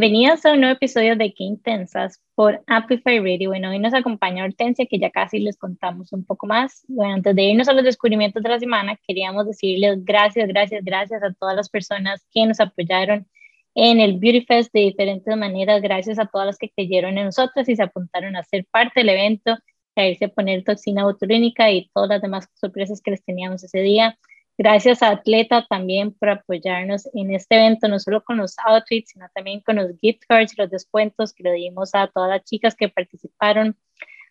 Bienvenidos a un nuevo episodio de Qué Intensas por Amplify Radio. Bueno, hoy nos acompaña Hortensia, que ya casi les contamos un poco más. Bueno, antes de irnos a los descubrimientos de la semana, queríamos decirles gracias, gracias, gracias a todas las personas que nos apoyaron en el Beauty Fest de diferentes maneras. Gracias a todas las que creyeron en nosotros y se apuntaron a ser parte del evento, a irse a poner toxina botulínica y todas las demás sorpresas que les teníamos ese día. Gracias a Atleta también por apoyarnos en este evento, no solo con los outfits, sino también con los gift cards y los descuentos que le dimos a todas las chicas que participaron,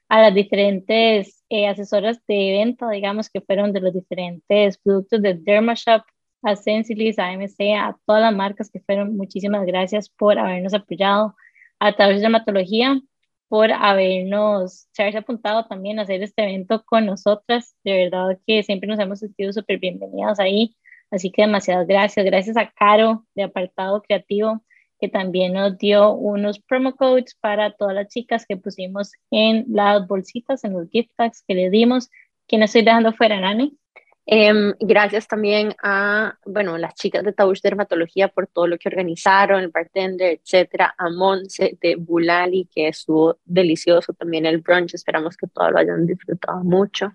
a las diferentes eh, asesoras de evento, digamos, que fueron de los diferentes productos de Dermashop, a Sensilis, a MC, a todas las marcas que fueron. Muchísimas gracias por habernos apoyado. A través de Dermatología, por habernos, haberse apuntado también a hacer este evento con nosotras. De verdad que siempre nos hemos sentido súper bienvenidas ahí. Así que demasiadas gracias. Gracias a Caro de Apartado Creativo, que también nos dio unos promo codes para todas las chicas que pusimos en las bolsitas, en los gift tags que le dimos. no estoy dejando fuera, Nani? Em, gracias también a, bueno, las chicas de Taush Dermatología por todo lo que organizaron, el bartender, etcétera, a Monse de Bulali, que estuvo delicioso también el brunch, esperamos que todos lo hayan disfrutado mucho,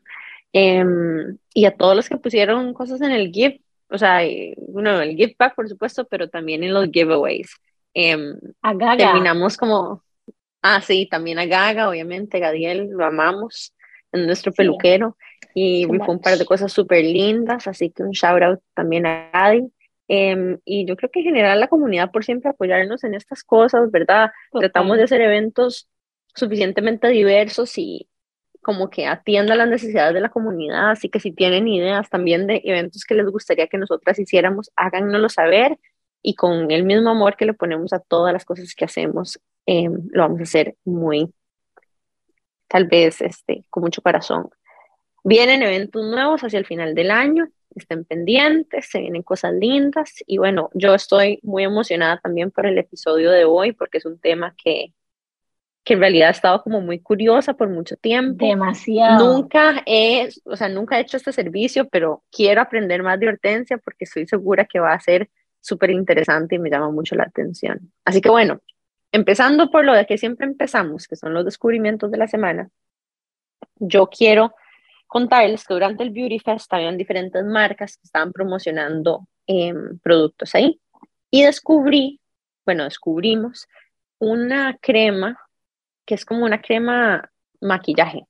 em, y a todos los que pusieron cosas en el gift, o sea, bueno, el gift pack, por supuesto, pero también en los giveaways. Em, a Gaga. Terminamos como, ah, sí, también a Gaga, obviamente, Gadiel, lo amamos, en nuestro peluquero y fue un par de cosas súper lindas, así que un shout out también a Adi. Em, y yo creo que en general la comunidad por siempre apoyarnos en estas cosas, ¿verdad? Tratamos de hacer eventos suficientemente diversos y como que atienda las necesidades de la comunidad, así que si tienen ideas también de eventos que les gustaría que nosotras hiciéramos, háganoslo saber y con el mismo amor que le ponemos a todas las cosas que hacemos, em, lo vamos a hacer muy, tal vez, este, con mucho corazón. Vienen eventos nuevos hacia el final del año, estén pendientes, se vienen cosas lindas y bueno, yo estoy muy emocionada también por el episodio de hoy porque es un tema que, que en realidad he estado como muy curiosa por mucho tiempo. Demasiado. Nunca he, o sea, nunca he hecho este servicio, pero quiero aprender más de Hortensia porque estoy segura que va a ser súper interesante y me llama mucho la atención. Así que bueno, empezando por lo de que siempre empezamos, que son los descubrimientos de la semana, yo quiero contarles que durante el Beauty Fest habían diferentes marcas que estaban promocionando em, productos ahí. Y descubrí, bueno, descubrimos una crema que es como una crema maquillaje.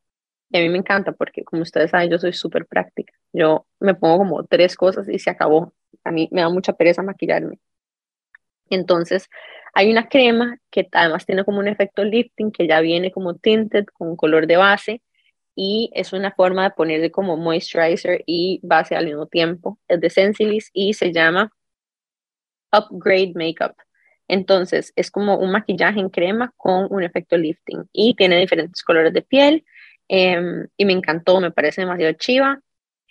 Y a mí me encanta porque, como ustedes saben, yo soy súper práctica. Yo me pongo como tres cosas y se acabó. A mí me da mucha pereza maquillarme. Entonces, hay una crema que además tiene como un efecto lifting que ya viene como tinted con color de base y es una forma de ponerle como moisturizer y base al mismo tiempo. Es de Sensilis y se llama Upgrade Makeup. Entonces es como un maquillaje en crema con un efecto lifting y tiene diferentes colores de piel em, y me encantó, me parece demasiado chiva.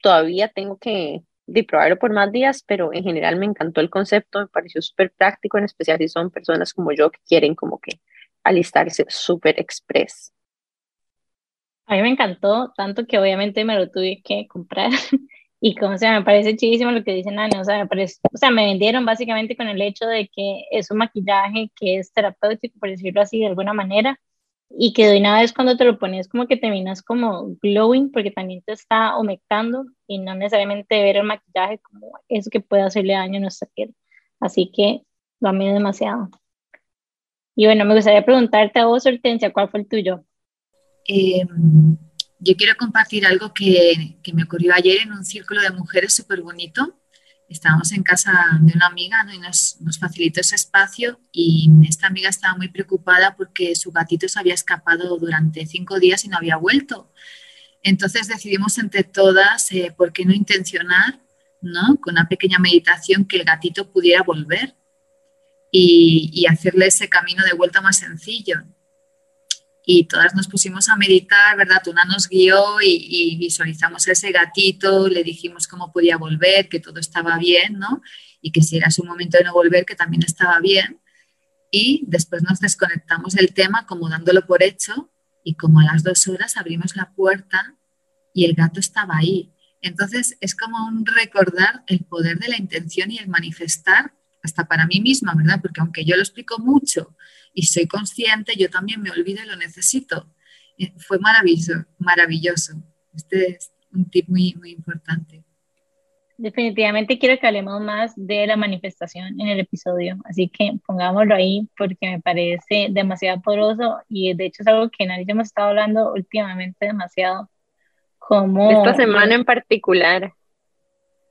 Todavía tengo que probarlo por más días, pero en general me encantó el concepto, me pareció súper práctico, en especial si son personas como yo que quieren como que alistarse súper express. A mí me encantó, tanto que obviamente me lo tuve que comprar. Y como sea, me parece chidísimo lo que dicen Ana, o sea, me parece, o sea, me vendieron básicamente con el hecho de que es un maquillaje que es terapéutico, por decirlo así, de alguna manera, y que de una vez cuando te lo pones como que terminas como glowing, porque también te está humectando y no necesariamente ver el maquillaje como eso que puede hacerle daño a nuestra piel. Así que lo amé demasiado. Y bueno, me gustaría preguntarte a vos, Hortensia, ¿cuál fue el tuyo? Eh, yo quiero compartir algo que, me ocurrió ayer en un círculo de mujeres súper bonito. Estábamos en casa de una amiga y nos, nos, facilitó ese espacio y esta amiga estaba muy preocupada porque su gatito se había escapado durante cinco días y no había vuelto. Entonces decidimos entre todas, eh, ¿por qué no intencionar ¿no? con una pequeña meditación que el gatito pudiera volver y hacerle ese camino de vuelta más sencillo? Y todas nos pusimos a meditar, ¿verdad? Tuna nos guió y, visualizamos ese gatito, le dijimos cómo podía volver, que todo estaba bien, ¿no? Y que si era su momento de no volver, que también estaba bien. Y después nos desconectamos del tema como dándolo por hecho y como a las dos horas abrimos la puerta y el gato estaba ahí. Entonces es como un recordar el poder de la intención y el manifestar hasta para mí misma, ¿verdad? Porque aunque yo lo explico mucho y soy consciente, yo también me olvido y lo necesito. fue maravilloso, maravilloso. Este es un tip muy, muy importante. Definitivamente quiero que hablemos más de la manifestación en el episodio, así que pongámoslo ahí porque me parece demasiado poderoso y de hecho es algo que nadie hemos estado hablando últimamente demasiado. Como esta semana en particular.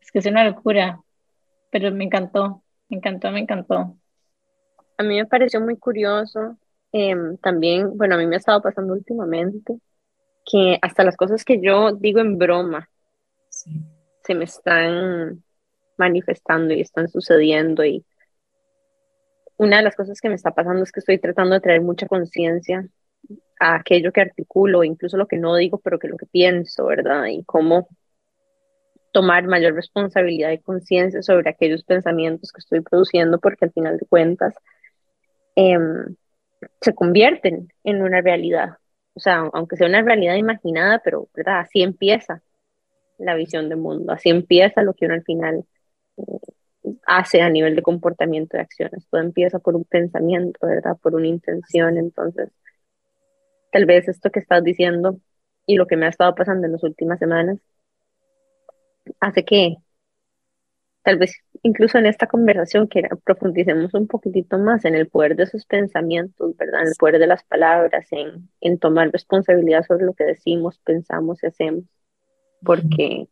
Es que es una locura, pero me encantó, me encantó, me encantó. A mí me pareció muy curioso. Em, también, bueno, a mí me ha estado pasando últimamente que hasta las cosas que yo digo en broma, sí se me están manifestando y están sucediendo y una de las cosas que me está pasando es que estoy tratando de traer mucha conciencia a aquello que articulo, incluso lo que no digo, pero que lo que pienso, ¿verdad? Y cómo tomar mayor responsabilidad y conciencia sobre aquellos pensamientos que estoy produciendo, porque al final de cuentas em, se convierten en una realidad. O sea, aunque sea una realidad imaginada, pero ¿verdad? así empieza la visión del mundo. Así empieza lo que uno al final eh, hace a nivel de comportamiento de acciones. Todo empieza por un pensamiento, ¿verdad? Por una intención. Entonces, tal vez esto que estás diciendo y lo que me ha estado pasando en las últimas semanas hace que tal vez incluso en esta conversación que profundicemos un poquitito más en el poder de esos pensamientos, ¿verdad? En el poder de las palabras, en, en tomar responsabilidad sobre lo que decimos, pensamos y hacemos porque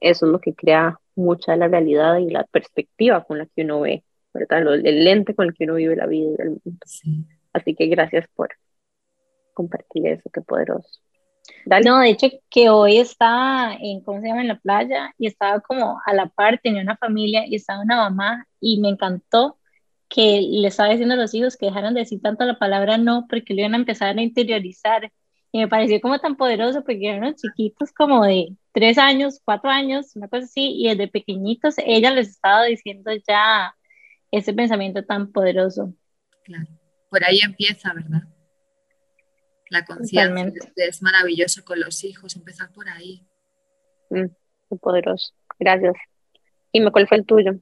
eso es lo que crea mucha de la realidad y la perspectiva con la que uno ve, ¿verdad? El lente con el que uno vive la vida y el mundo. Así que gracias por compartir eso, qué poderoso. No, de hecho que hoy estaba en, ¿cómo se llama? En la playa y estaba como a la par, tenía una familia y estaba una mamá y me encantó que le estaba diciendo a los hijos que dejaran de decir tanto la palabra no porque le iban a empezar a interiorizar y me pareció como tan poderoso porque eran chiquitos como de tres años, cuatro años, una cosa así, y desde pequeñitos ella les estaba diciendo ya ese pensamiento tan poderoso. Claro, por ahí empieza, ¿verdad? La conciencia es maravilloso con los hijos, empezar por ahí. Mm, qué poderoso, gracias. ¿Y cuál fue el tuyo?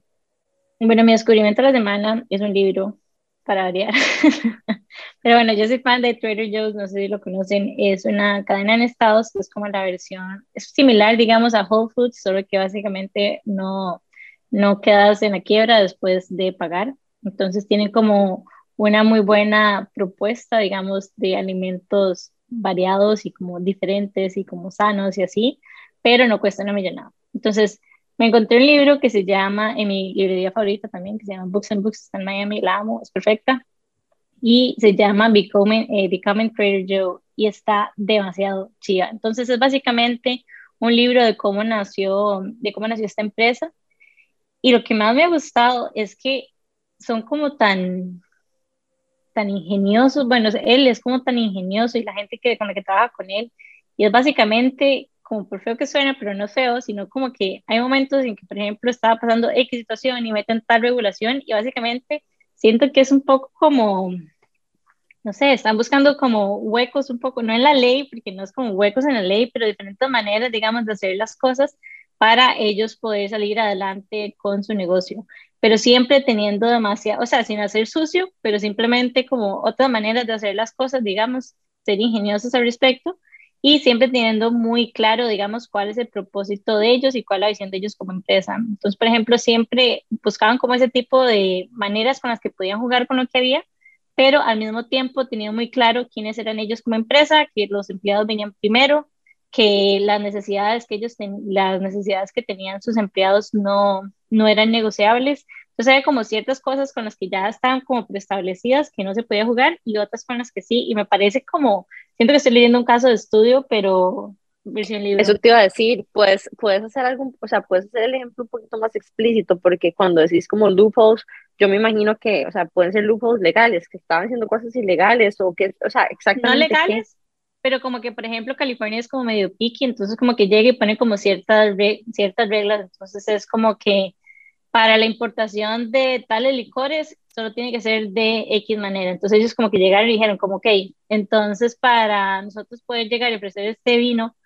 Bueno, mi descubrimiento de la semana es un libro para variar. Pero bueno, yo soy fan de Trader Joe's, no sé si lo conocen, es una cadena en Estados que es como la versión, es similar, digamos, a Whole Foods, solo que básicamente no, no quedas en la quiebra después de pagar. Entonces tienen como una muy buena propuesta, digamos, de alimentos variados y como diferentes y como sanos y así, pero no cuesta una millonada. Entonces, me encontré un libro que se llama, en mi librería favorita también, que se llama Books and Books, está en Miami, la amo, es perfecta, y se llama Becoming, eh, Becoming Trader Joe, y está demasiado chida. Entonces es básicamente un libro de cómo nació, de cómo nació esta empresa, y lo que más me ha gustado es que son como tan, tan ingeniosos, bueno, él es como tan ingenioso y la gente que, con la que trabaja con él, y es básicamente como por feo que suena, pero no feo, sino como que hay momentos en que, por ejemplo, estaba pasando X situación y meten tal regulación y básicamente siento que es un poco como, no sé, están buscando como huecos un poco, no en la ley, porque no es como huecos en la ley, pero diferentes maneras, digamos, de hacer las cosas para ellos poder salir adelante con su negocio, pero siempre teniendo demasiado, o sea, sin hacer sucio, pero simplemente como otras maneras de hacer las cosas, digamos, ser ingeniosos al respecto y siempre teniendo muy claro, digamos, cuál es el propósito de ellos y cuál es la visión de ellos como empresa. Entonces, por ejemplo, siempre buscaban como ese tipo de maneras con las que podían jugar con lo que había, pero al mismo tiempo tenían muy claro quiénes eran ellos como empresa, que los empleados venían primero, que las necesidades que ellos las necesidades que tenían sus empleados no, no eran negociables. Entonces hay como ciertas cosas con las que ya estaban como preestablecidas que no se podía jugar y otras con las que sí. Y me parece como siento que estoy leyendo un caso de estudio, pero versión libre. Eso te iba a decir, pues puedes hacer algo, o sea, puedes hacer el ejemplo un poquito más explícito, porque cuando decís como loopholes, yo me imagino que, o sea, pueden ser loopholes legales, que estaban haciendo cosas ilegales o que, o sea, exactamente. No legales, pero como que, por ejemplo, California es como medio picky, entonces como que llega y pone como ciertas, ciertas reglas, entonces es como que para la importación de tales licores solo tiene que ser de X manera. Entonces ellos como que llegaron y dijeron como, ok, entonces para nosotros poder llegar y ofrecer este vino,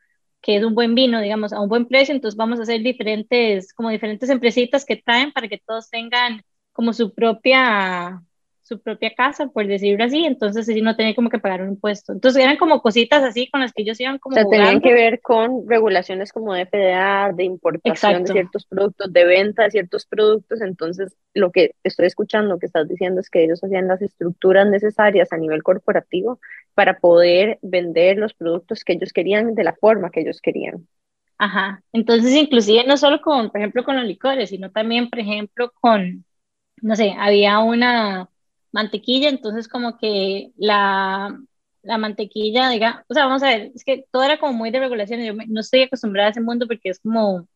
que es un buen vino, digamos, a un buen precio, entonces vamos a hacer diferentes, como diferentes empresitas que traen para que todos tengan como su propia su propia casa, por decirlo así, entonces así no tenía como que pagar un impuesto. Entonces eran como cositas así con las que ellos iban como... O sea, tenían que ver con regulaciones como de FDA, de importación de ciertos productos, de venta de ciertos productos, entonces lo que estoy escuchando, que estás diciendo es que ellos hacían las estructuras necesarias a nivel corporativo para poder vender los productos que ellos querían de la forma que ellos querían. Ajá, entonces inclusive no solo con, por ejemplo, con los licores, sino también, por ejemplo, con, no sé, había una mantequilla, entonces como que la, la mantequilla, diga, o sea, vamos a ver, es que todo era como muy de regulación, yo no estoy acostumbrada a ese mundo porque es como un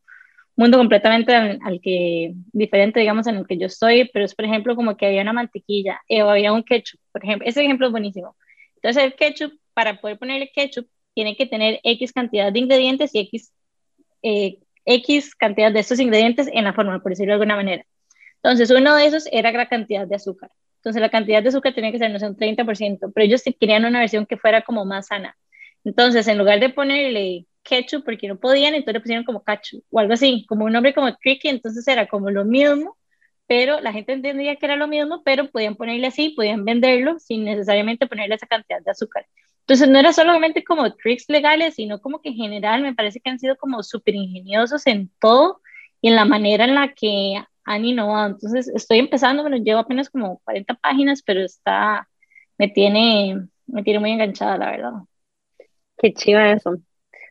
mundo completamente al, que, diferente, digamos, en el que yo estoy, pero es, por ejemplo, como que había una mantequilla eh, o había un ketchup, por ejemplo, ese ejemplo es buenísimo. Entonces el ketchup, para poder ponerle ketchup, tiene que tener X cantidad de ingredientes y X, eh, X cantidad de estos ingredientes en la forma, por decirlo de alguna manera. Entonces, uno de esos era la cantidad de azúcar. Entonces la cantidad de azúcar tenía que ser, no sé, un 30%, pero ellos querían una versión que fuera como más sana. Entonces, en lugar de ponerle ketchup, porque no podían, entonces le pusieron como ketchup o algo así, como un nombre como tricky, entonces era como lo mismo, pero la gente entendía que era lo mismo, pero podían ponerle así, podían venderlo sin necesariamente ponerle esa cantidad de azúcar. Entonces no era solamente como tricks legales, sino como que en general me parece que han sido como súper ingeniosos en todo y en la manera en la que han innovado. Entonces estoy empezando, bueno, llevo apenas como 40 páginas, pero está, me tiene, me tiene muy enganchada, la verdad. Qué chiva eso.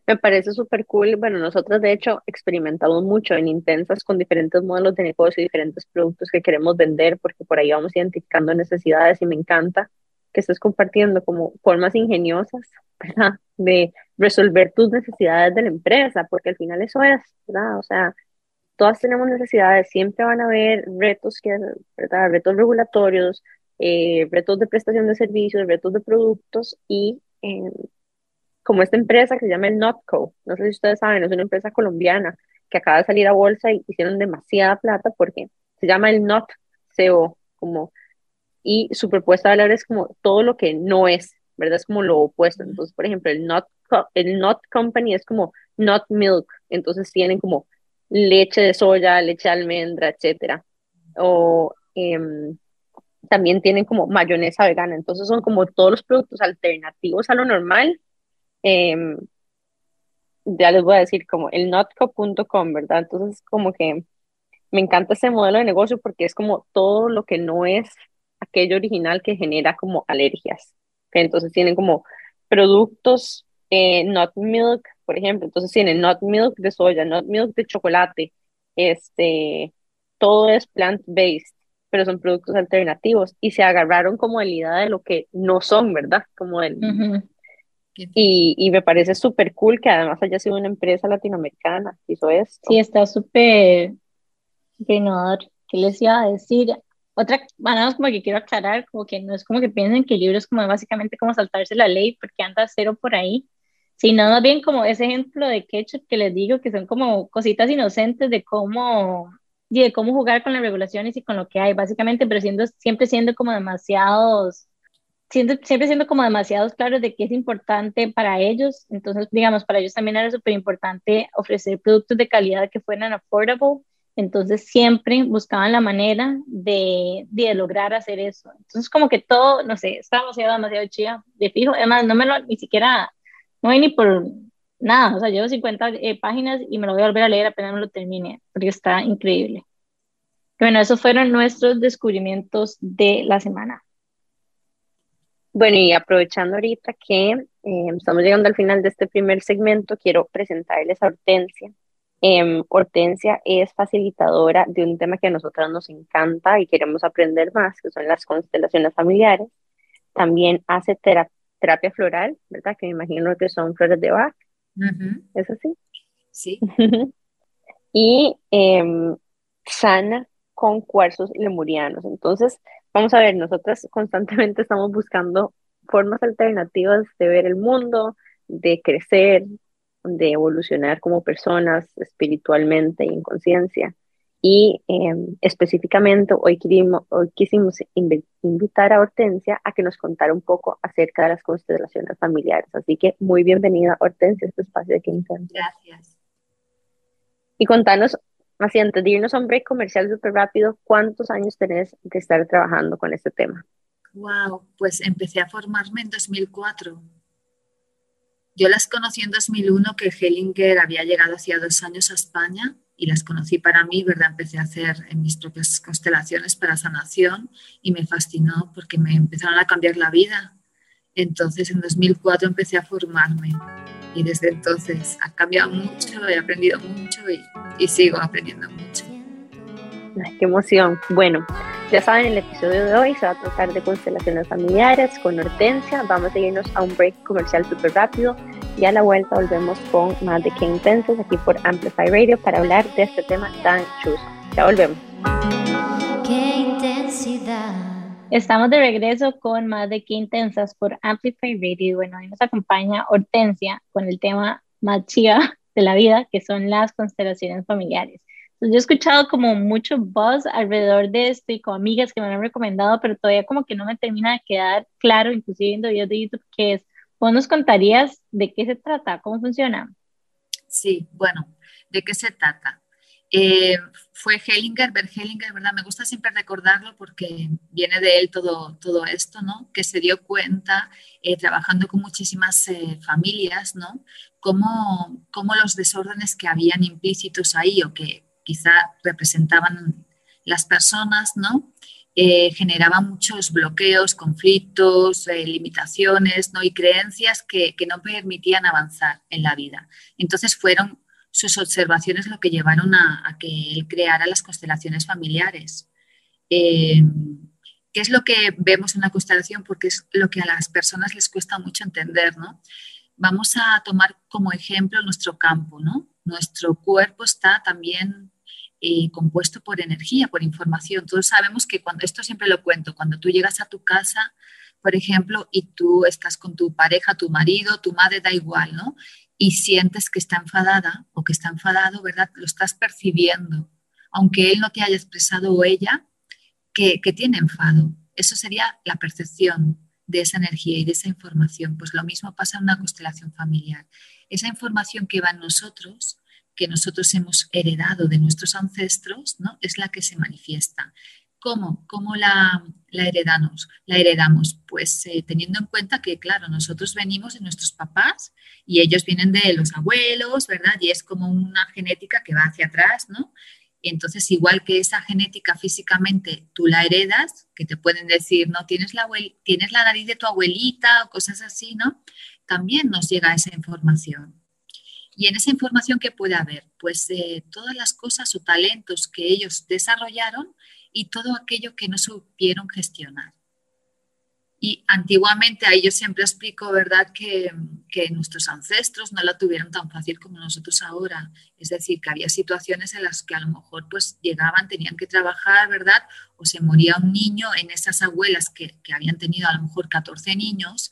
Me parece súper cool. Bueno, nosotros de hecho experimentamos mucho en Intensas con diferentes modelos de negocio diferentes productos que queremos vender, porque por ahí vamos identificando necesidades y me encanta que estés compartiendo como formas ingeniosas, ¿verdad? De resolver tus necesidades de la empresa, porque al final eso es, ¿verdad? O sea, todas tenemos necesidades, siempre van a haber retos, que, ¿verdad? retos regulatorios, eh, retos de prestación de servicios, retos de productos y eh, como esta empresa que se llama el Notco, no sé si ustedes saben, es una empresa colombiana que acaba de salir a bolsa y hicieron demasiada plata porque se llama el Not CO, como, y su propuesta de valor es como todo lo que no es, ¿verdad? Es como lo opuesto. Entonces, por ejemplo, el Not, el Not Company es como Not Milk, entonces tienen como leche de soya, leche de almendra, etcétera. O em, también tienen como mayonesa vegana, entonces son como todos los productos alternativos a lo normal. Em, ya les voy a decir como el notco.com, ¿verdad? Entonces como que me encanta ese modelo de negocio porque es como todo lo que no es aquello original que genera como alergias. Entonces tienen como productos eh, not milk por ejemplo. Entonces tienen not milk de soya, not milk de chocolate, este, todo es plant-based, pero son productos alternativos y se agarraron como de la idea de lo que no son, ¿verdad? Como el... y, y, me parece súper cool que además haya sido una empresa latinoamericana hizo esto. Sí, está súper innovador. ¿Qué les iba a decir? Otra, bueno, como que quiero aclarar, como que no es como que piensen que el libro es como básicamente como saltarse la ley porque anda cero por ahí, sino más bien como ese ejemplo de ketchup que les digo, que son como cositas inocentes de cómo, de cómo jugar con las regulaciones y con lo que hay, básicamente, pero siendo, siempre siendo como demasiados, siendo, siempre siendo como demasiados claros de qué es importante para ellos. Entonces, digamos, para ellos también era súper importante ofrecer productos de calidad que fueran affordable. Entonces siempre buscaban la manera de, de, lograr hacer eso. Entonces como que todo, no sé, está demasiado, demasiado chida, de fijo. Además, no me lo, ni siquiera no hay ni por nada, o sea, llevo 50 eh, páginas y me lo voy a volver a leer apenas me lo termine, porque está increíble. Bueno, esos fueron nuestros descubrimientos de la semana. Bueno, y aprovechando ahorita que eh, estamos llegando al final de este primer segmento, quiero presentarles a Hortensia. Eh, Hortensia es facilitadora de un tema que a nosotras nos encanta y queremos aprender más, que son las constelaciones familiares. También hace terapia terapia floral, ¿verdad? Que me imagino que son flores de Bach. ¿Es así? Sí. y em, sana con cuarzos lemurianos. Entonces, vamos a ver, nosotras constantemente estamos buscando formas alternativas de ver el mundo, de crecer, de evolucionar como personas espiritualmente y en conciencia. Y em, específicamente hoy, hoy quisimos invitar a Hortensia a que nos contara un poco acerca de las constelaciones familiares. Así que muy bienvenida Hortensia a este espacio de Quinta. Gracias. Y contanos así antes de irnos a un break comercial súper rápido, ¿cuántos años tenés de estar trabajando con este tema? Wow, pues empecé a formarme en 2004. Yo las conocí en 2001 que Hellinger había llegado hacía dos años a España y las conocí para mí, ¿verdad? Empecé a hacer mis propias constelaciones para sanación y me fascinó porque me empezaron a cambiar la vida. Entonces en 2004 empecé a formarme y desde entonces ha cambiado mucho, he aprendido mucho y, sigo aprendiendo mucho. qué emoción. Bueno, ya saben, el episodio de hoy se va a tratar de constelaciones familiares con Hortensia. Vamos a irnos a un break comercial súper rápido y a la vuelta volvemos con más de Qué Intensos aquí por Amplify Radio para hablar de este tema tan chuso. Ya volvemos. Qué intensidad. Estamos de regreso con más de Qué Intensas por Amplify Radio. Bueno, hoy nos acompaña Hortensia con el tema más chiva de la vida, que son las constelaciones familiares. Entonces, yo he escuchado como mucho buzz alrededor de esto y con amigas que me lo han recomendado, pero todavía como que no me termina de quedar claro, inclusive viendo videos de YouTube, qué es ¿Vos nos contarías de qué se trata? ¿Cómo funciona? Sí, bueno, ¿de qué se trata? Eh, fue Hellinger, Bert Hellinger, ¿verdad? Me gusta siempre recordarlo porque viene de él todo, todo esto, ¿no? Que se dio cuenta, eh, trabajando con muchísimas eh, familias, ¿no? Cómo, cómo los desórdenes que habían implícitos ahí o que quizá representaban las personas, ¿no? Eh, generaba muchos bloqueos, conflictos, eh, limitaciones ¿no? y creencias que, no permitían avanzar en la vida. Entonces fueron sus observaciones lo que llevaron a, que él creara las constelaciones familiares. Eh, ¿Qué es lo que vemos en la constelación? Porque es lo que a las personas les cuesta mucho entender, ¿no? Vamos a tomar como ejemplo nuestro campo, ¿no? Nuestro cuerpo está también eh, compuesto por energía, por información. Todos sabemos que cuando, esto siempre lo cuento, cuando tú llegas a tu casa, por ejemplo, y tú estás con tu pareja, tu marido, tu madre, da igual, ¿no? Y sientes que está enfadada o que está enfadado, ¿verdad? Lo estás percibiendo, aunque él no te haya expresado o ella que, que tiene enfado. Eso sería la percepción de esa energía y de esa información. Pues lo mismo pasa en una constelación familiar. Esa información que va en nosotros que nosotros hemos heredado de nuestros ancestros, ¿no? es la que se manifiesta. ¿Cómo? ¿Cómo la, la heredamos? La heredamos, pues eh, teniendo en cuenta que, claro, nosotros venimos de nuestros papás y ellos vienen de los abuelos, ¿verdad? Y es como una genética que va hacia atrás, ¿no? Entonces, igual que esa genética físicamente tú la heredas, que te pueden decir, no, tienes la, tienes la nariz de tu abuelita o cosas así, ¿no? También nos llega esa información. Y en esa información que puede haber, pues todas las cosas o talentos que ellos desarrollaron y todo aquello que no supieron gestionar. Y antiguamente, ahí yo siempre explico, ¿verdad?, que, que, nuestros ancestros no la tuvieron tan fácil como nosotros ahora. Es decir, que había situaciones en las que a lo mejor pues llegaban, tenían que trabajar, ¿verdad? O se moría un niño en esas abuelas que, que habían tenido a lo mejor 14 niños,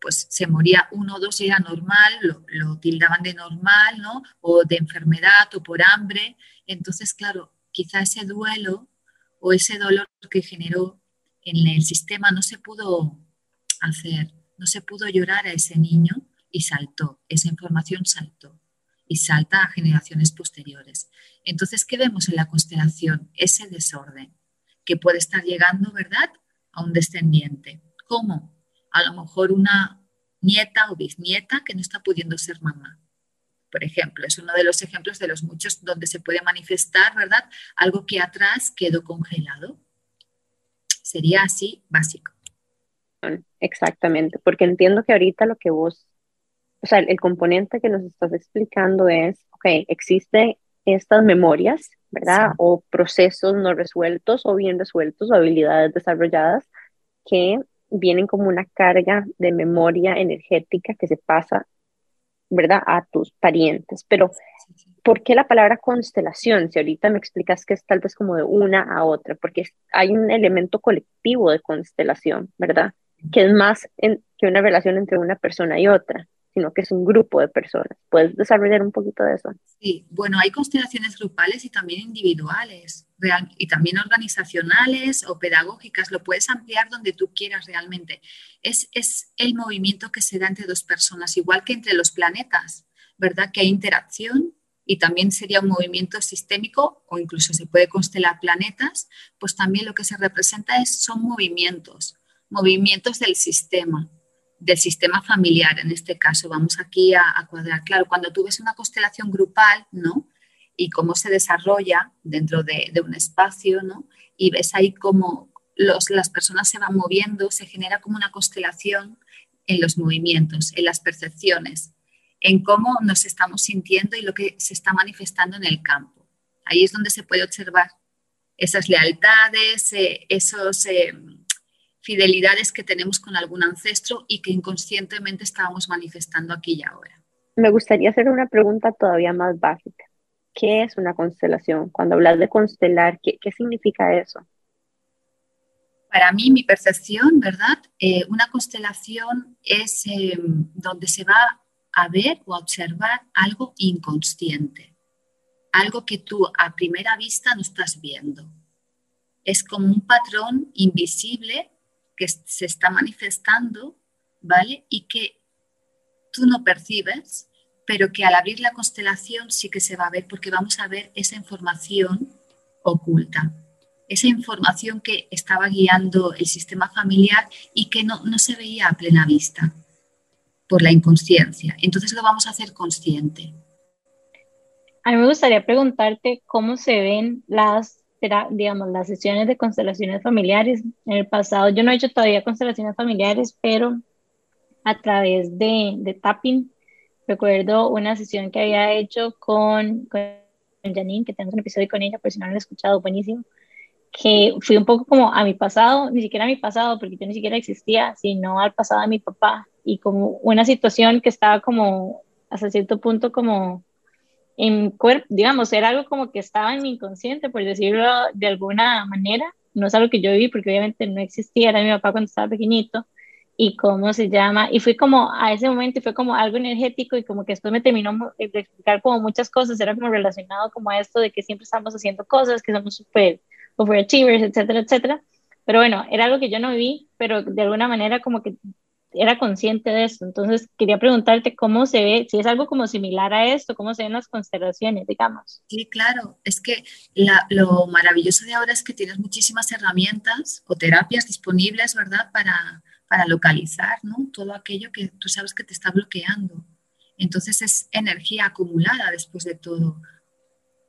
pues se moría uno o dos era normal, lo, tildaban de normal, ¿no? O de enfermedad o por hambre. Entonces, claro, quizá ese duelo o ese dolor que generó en el sistema no se pudo hacer, no se pudo llorar a ese niño y saltó, esa información saltó y salta a generaciones posteriores. Entonces, ¿qué vemos en la constelación? Ese desorden que puede estar llegando, ¿verdad?, a un descendiente. ¿Cómo? A lo mejor una nieta o bisnieta que no está pudiendo ser mamá. Por ejemplo, es uno de los ejemplos de los muchos donde se puede manifestar, ¿verdad? Algo que atrás quedó congelado. Sería así básico. Exactamente, porque entiendo que ahorita lo que vos, o sea, el componente que nos estás explicando es, ok, existen estas memorias, ¿verdad? O procesos no resueltos o bien resueltos o habilidades desarrolladas que vienen como una carga de memoria energética que se pasa, ¿verdad?, a tus parientes. Pero, ¿por qué la palabra constelación? Si ahorita me explicas que es tal vez como de una a otra, porque hay un elemento colectivo de constelación, ¿verdad? Que es más que una relación entre una persona y otra sino que es un grupo de personas. ¿Puedes desarrollar un poquito de eso? Sí, bueno, hay constelaciones grupales y también individuales, real, y también organizacionales o pedagógicas. Lo puedes ampliar donde tú quieras realmente. Es, es el movimiento que se da entre dos personas, igual que entre los planetas, ¿verdad? Que hay interacción y también sería un movimiento sistémico o incluso se puede constelar planetas, pues también lo que se representa es, son movimientos, movimientos del sistema, del sistema familiar en este caso. Vamos aquí a, cuadrar. Claro, cuando tú ves una constelación grupal, ¿no? Y cómo se desarrolla dentro de, un espacio, ¿no? Y ves ahí cómo las personas se van moviendo, se genera como una constelación en los movimientos, en las percepciones en cómo nos estamos sintiendo y lo que se está manifestando en el campo. Ahí es donde se puede observar esas lealtades, eh, esas eh, fidelidades que tenemos con algún ancestro y que inconscientemente estábamos manifestando aquí y ahora. Me gustaría hacer una pregunta todavía más básica. ¿Qué es una constelación? Cuando hablas de constelar, ¿qué, significa eso? Para mí, mi percepción, ¿verdad? Eh, una constelación es donde se va a ver o a observar algo inconsciente, algo que tú a primera vista no estás viendo. Es como un patrón invisible que se está manifestando, ¿vale? Y que tú no percibes, pero que al abrir la constelación sí que se va a ver porque vamos a ver esa información oculta, esa información que estaba guiando el sistema familiar y que no, no se veía a plena vista por la inconsciencia. Entonces lo vamos a hacer consciente. A mí me gustaría preguntarte cómo se ven las, digamos, las sesiones de constelaciones familiares. En el pasado yo no he hecho todavía constelaciones familiares, pero a través de, de tapping recuerdo una sesión que había hecho con, con Janine, que tenemos un episodio con ella, por si no lo han escuchado, buenísimo que fui un poco como a mi pasado, ni siquiera a mi pasado, porque yo ni siquiera existía, sino al pasado de mi papá, y como una situación que estaba como hasta cierto punto como en cuerpo, digamos, era algo como que estaba en mi inconsciente, por decirlo de alguna manera, no es algo que yo viví, porque obviamente no existía, era mi papá cuando estaba pequeñito, y cómo se llama, y fui como a ese momento y fue como algo energético y como que esto me terminó de explicar como muchas cosas, era como relacionado como a esto de que siempre estamos haciendo cosas, que somos súper overachievers, etcétera, etcétera. Pero bueno, era algo que yo no viví, pero de alguna manera como que era consciente de esto. Entonces quería preguntarte cómo se ve, si es algo como similar a esto, cómo se ven las constelaciones, digamos. Sí, claro. Es que lo maravilloso de ahora es que tienes muchísimas herramientas o terapias disponibles, ¿verdad? Para, para localizar, ¿no? Todo aquello que tú sabes que te está bloqueando. Entonces es energía acumulada después de todo.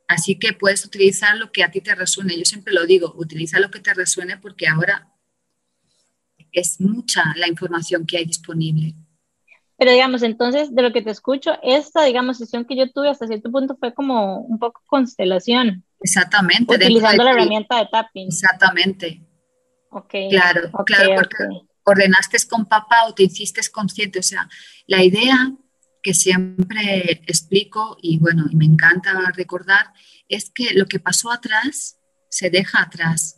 Así que puedes utilizar lo que a ti te resuene. Yo siempre lo digo, utiliza lo que te resuene porque ahora es mucha la información que hay disponible. Pero digamos, entonces, de lo que te escucho, esta, digamos, sesión que yo tuve hasta cierto punto fue como un poco constelación. Exactamente. Utilizando la herramienta de tapping. Exactamente. Ok. Claro, claro, porque ordenaste con papá o te hiciste consciente. O sea, la idea que siempre explico y bueno, y me encanta recordar, es que lo que pasó atrás se deja atrás.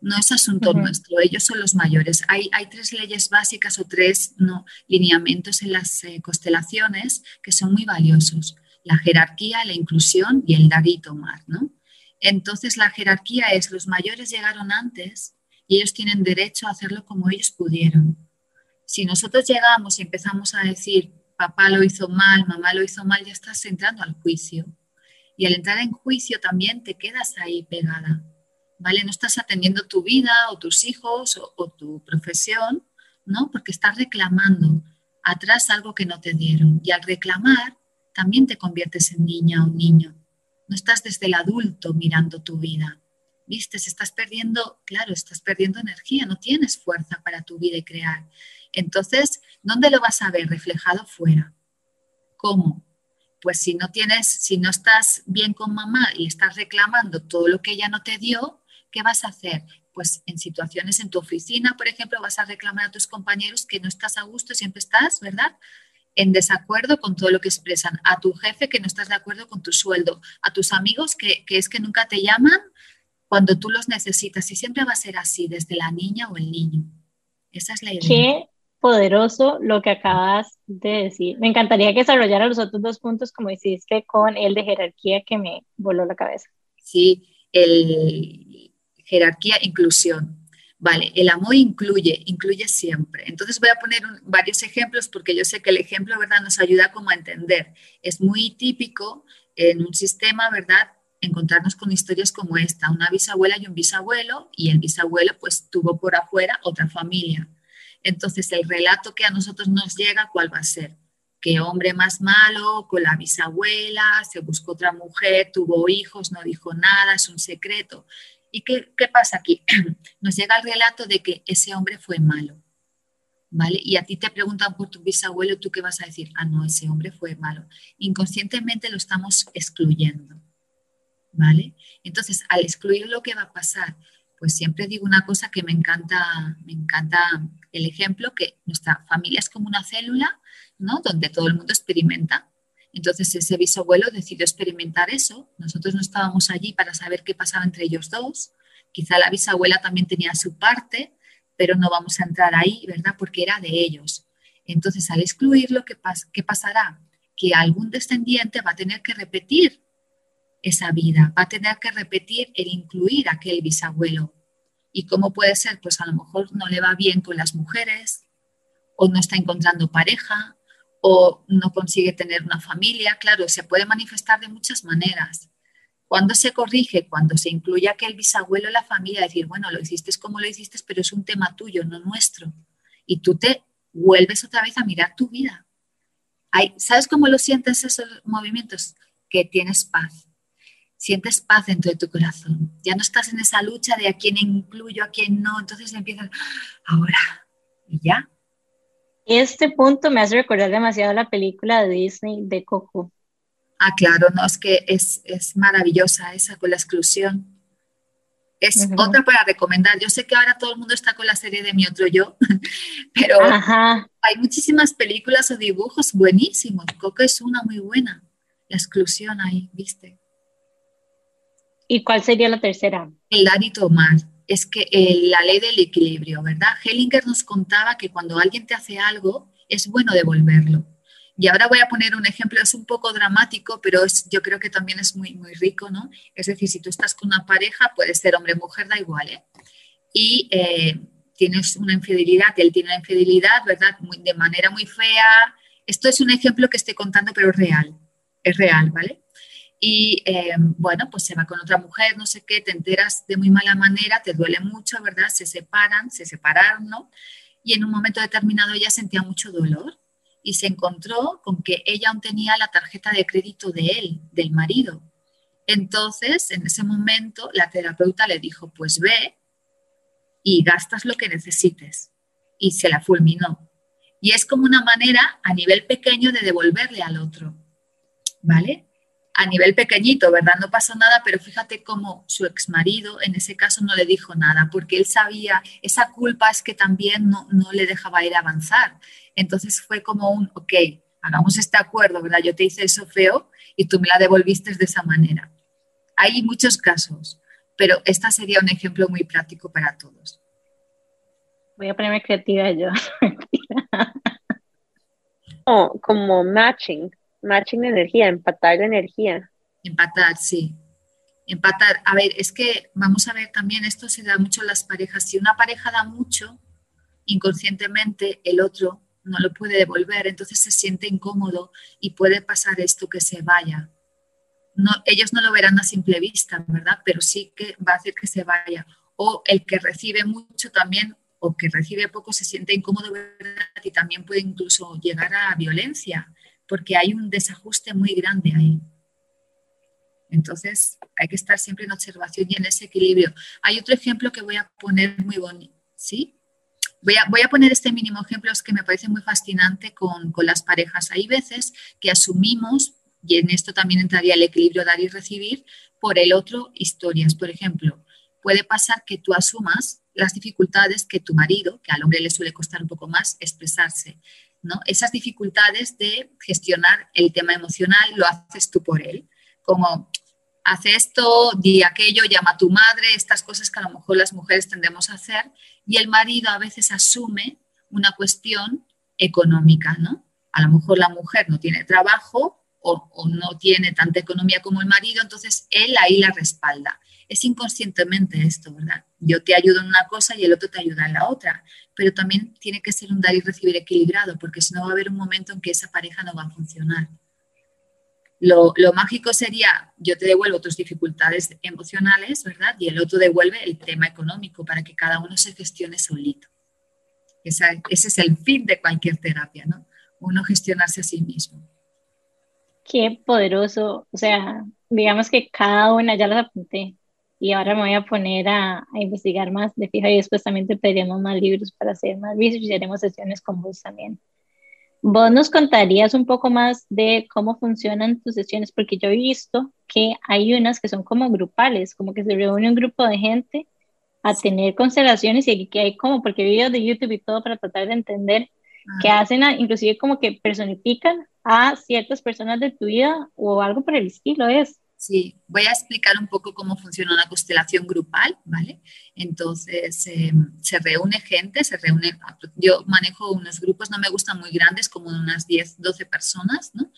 No es asunto nuestro, ellos son los mayores. Hay, hay, tres leyes básicas o tres no, lineamientos en las eh, constelaciones que son muy valiosos. La jerarquía, la inclusión y el dar y tomar, ¿no? Entonces la jerarquía es los mayores llegaron antes y ellos tienen derecho a hacerlo como ellos pudieron. Si nosotros llegamos y empezamos a decir, papá lo hizo mal, mamá lo hizo mal, ya estás entrando al juicio. Y al entrar en juicio también te quedas ahí pegada, ¿vale? No estás atendiendo tu vida o tus hijos o, tu profesión, ¿no? Porque estás reclamando atrás algo que no te dieron. Y al reclamar también te conviertes en niña o niño. No estás desde el adulto mirando tu vida. ¿Viste? Si estás perdiendo, claro, estás perdiendo energía, no tienes fuerza para tu vida y crear. Entonces, ¿dónde lo vas a ver reflejado fuera? ¿Cómo? Pues si no tienes, si no estás bien con mamá y estás reclamando todo lo que ella no te dio, ¿qué vas a hacer? Pues en situaciones en tu oficina, por ejemplo, vas a reclamar a tus compañeros que no estás a gusto, siempre estás, ¿verdad? En desacuerdo con todo lo que expresan, a tu jefe que no estás de acuerdo con tu sueldo, a tus amigos que, que es que nunca te llaman cuando tú los necesitas y siempre va a ser así desde la niña o el niño. Esa es la idea poderoso lo que acabas de decir. Me encantaría que desarrollara los otros dos puntos como hiciste con el de jerarquía que me voló la cabeza. Sí, el jerarquía, inclusión. Vale, el amor incluye, incluye siempre. Entonces voy a poner varios ejemplos porque yo sé que el ejemplo, ¿verdad?, nos ayuda como a entender. Es muy típico en un sistema, ¿verdad? Encontrarnos con historias como esta, una bisabuela y un bisabuelo, y el bisabuelo pues tuvo por afuera otra familia. Entonces, el relato que a nosotros nos llega, ¿cuál va a ser? Que hombre más malo, con la bisabuela, se buscó otra mujer, tuvo hijos, no dijo nada, es un secreto. ¿Y qué, qué pasa aquí? Nos llega el relato de que ese hombre fue malo ¿vale? Y a ti te preguntan por tu bisabuelo, ¿tú qué vas a decir? Ah, no, ese hombre fue malo. Inconscientemente lo estamos excluyendo, ¿vale? Entonces, al excluir lo que va a pasar, pues siempre digo una cosa que me encanta, me encanta el ejemplo, que nuestra familia es como una célula, ¿no? Donde todo el mundo experimenta. Entonces ese bisabuelo decidió experimentar eso. Nosotros no estábamos allí para saber qué pasaba entre ellos dos. Quizá la bisabuela también tenía su parte, pero no vamos a entrar ahí, ¿verdad? Porque era de ellos. Entonces, al excluirlo, ¿qué, ¿qué pasará? Que algún descendiente va a tener que repetir esa vida, va a tener que repetir el incluir a aquel bisabuelo. ¿Y cómo puede ser? Pues a lo mejor no le va bien con las mujeres, o no está encontrando pareja, o no consigue tener una familia. Claro, se puede manifestar de muchas maneras. Cuando se corrige, cuando se incluye aquel bisabuelo en la familia, decir, bueno, lo hiciste como lo hiciste, pero es un tema tuyo, no nuestro. Y tú te vuelves otra vez a mirar tu vida. ¿Sabes cómo lo sientes esos movimientos? Que tienes paz. Sientes paz dentro de tu corazón. Ya no estás en esa lucha de a quién incluyo, a quién no. Entonces empiezas, ahora, y ya. Este punto me hace recordar demasiado la película de Disney de Coco. Ah, claro, no, es que es, maravillosa esa con la exclusión. Es otra para recomendar. Yo sé que ahora todo el mundo está con la serie de Mi Otro Yo, pero hay muchísimas películas o dibujos buenísimos. Coco es una muy buena. La exclusión ahí, ¿viste? ¿Y cuál sería la tercera? El dar y. Es que eh, la ley del equilibrio, ¿verdad? Hellinger nos contaba que cuando alguien te hace algo, es bueno devolverlo. Y ahora voy a poner un ejemplo, es un poco dramático, pero es, yo creo que también es muy, muy rico, ¿no? Es decir, si tú estás con una pareja, puede ser hombre o mujer, da igual, ¿eh? Y eh, tienes una infidelidad, él tiene una infidelidad, ¿verdad? de manera muy fea. Esto es un ejemplo que estoy contando, pero es real, es real, ¿vale? Y eh, bueno, pues se va con otra mujer, no sé qué, te enteras de muy mala manera, te duele mucho, ¿verdad? Se separan, se separaron, ¿no? Y en un momento determinado ella sentía mucho dolor y se encontró con que ella aún tenía la tarjeta de crédito de él, del marido. Entonces, en ese momento, la terapeuta le dijo, pues ve y gastas lo que necesites. Y se la fulminó. Y es como una manera a nivel pequeño de devolverle al otro. ¿Vale? A nivel pequeñito, ¿verdad? No pasó nada, pero fíjate cómo su ex marido en ese caso no le dijo nada, porque él sabía, esa culpa es que también no, no le dejaba ir a avanzar. Entonces fue como un, ok, hagamos este acuerdo, ¿verdad? Yo te hice eso feo y tú me la devolviste de esa manera. Hay muchos casos, pero esta sería un ejemplo muy práctico para todos. Voy a ponerme creativa yo. como matching, matching de energía, empatar la energía. Empatar, sí. Empatar. A ver, es que vamos a ver también, esto se da mucho en las parejas. Si una pareja da mucho, inconscientemente el otro no lo puede devolver, entonces se siente incómodo y puede pasar esto que se vaya. No, ellos no lo verán a simple vista, ¿verdad? Pero sí que va a hacer que se vaya. O el que recibe mucho también o que recibe poco se siente incómodo, ¿verdad? Y también puede incluso llegar a violencia, porque hay un desajuste muy grande ahí. Entonces, hay que estar siempre en observación y en ese equilibrio. Hay otro ejemplo que voy a poner muy bonito, ¿sí? Voy a, poner este mínimo ejemplo que me parece muy fascinante con, las parejas. Hay veces que asumimos, y en esto también entraría el equilibrio dar y recibir, por el otro historias. Por ejemplo, puede pasar que tú asumas las dificultades que tu marido, que al hombre le suele costar un poco más expresarse, ¿no? Esas dificultades de gestionar el tema emocional lo haces tú por él, como hace esto, di aquello, llama a tu madre, estas cosas que a lo mejor las mujeres tendemos a hacer, y el marido a veces asume una cuestión económica, ¿no? A lo mejor la mujer no tiene trabajo o, o, no tiene tanta economía como el marido, entonces él ahí la respalda. Es inconscientemente esto, ¿verdad? Yo te ayudo en una cosa y el otro te ayuda en la otra, pero también tiene que ser un dar y recibir equilibrado, porque si no va a haber un momento en que esa pareja no va a funcionar. Lo, mágico sería, yo te devuelvo tus dificultades emocionales, ¿verdad? Y el otro devuelve el tema económico para que cada uno se gestione solito. ese es el fin de cualquier terapia, ¿no? Uno gestionarse a sí mismo. Qué poderoso. O sea, digamos que cada una, ya las apunté, y ahora me voy a poner a, a, investigar más de fija y después también te pediremos más libros para hacer más research y haremos sesiones con vos también. Vos nos contarías un poco más de cómo funcionan tus sesiones, porque yo he visto que hay unas que son como grupales, como que se reúne un grupo de gente a tener constelaciones y que hay como, porque videos de YouTube y todo para tratar de entender, que hacen, inclusive como que personifican a ciertas personas de tu vida o algo por el estilo, es. Sí, voy a explicar un poco cómo funciona una constelación grupal, ¿vale? Entonces, eh, se reúne gente, se reúne, yo manejo unos grupos, no me gustan muy grandes, como unas 10, 12 personas, ¿no?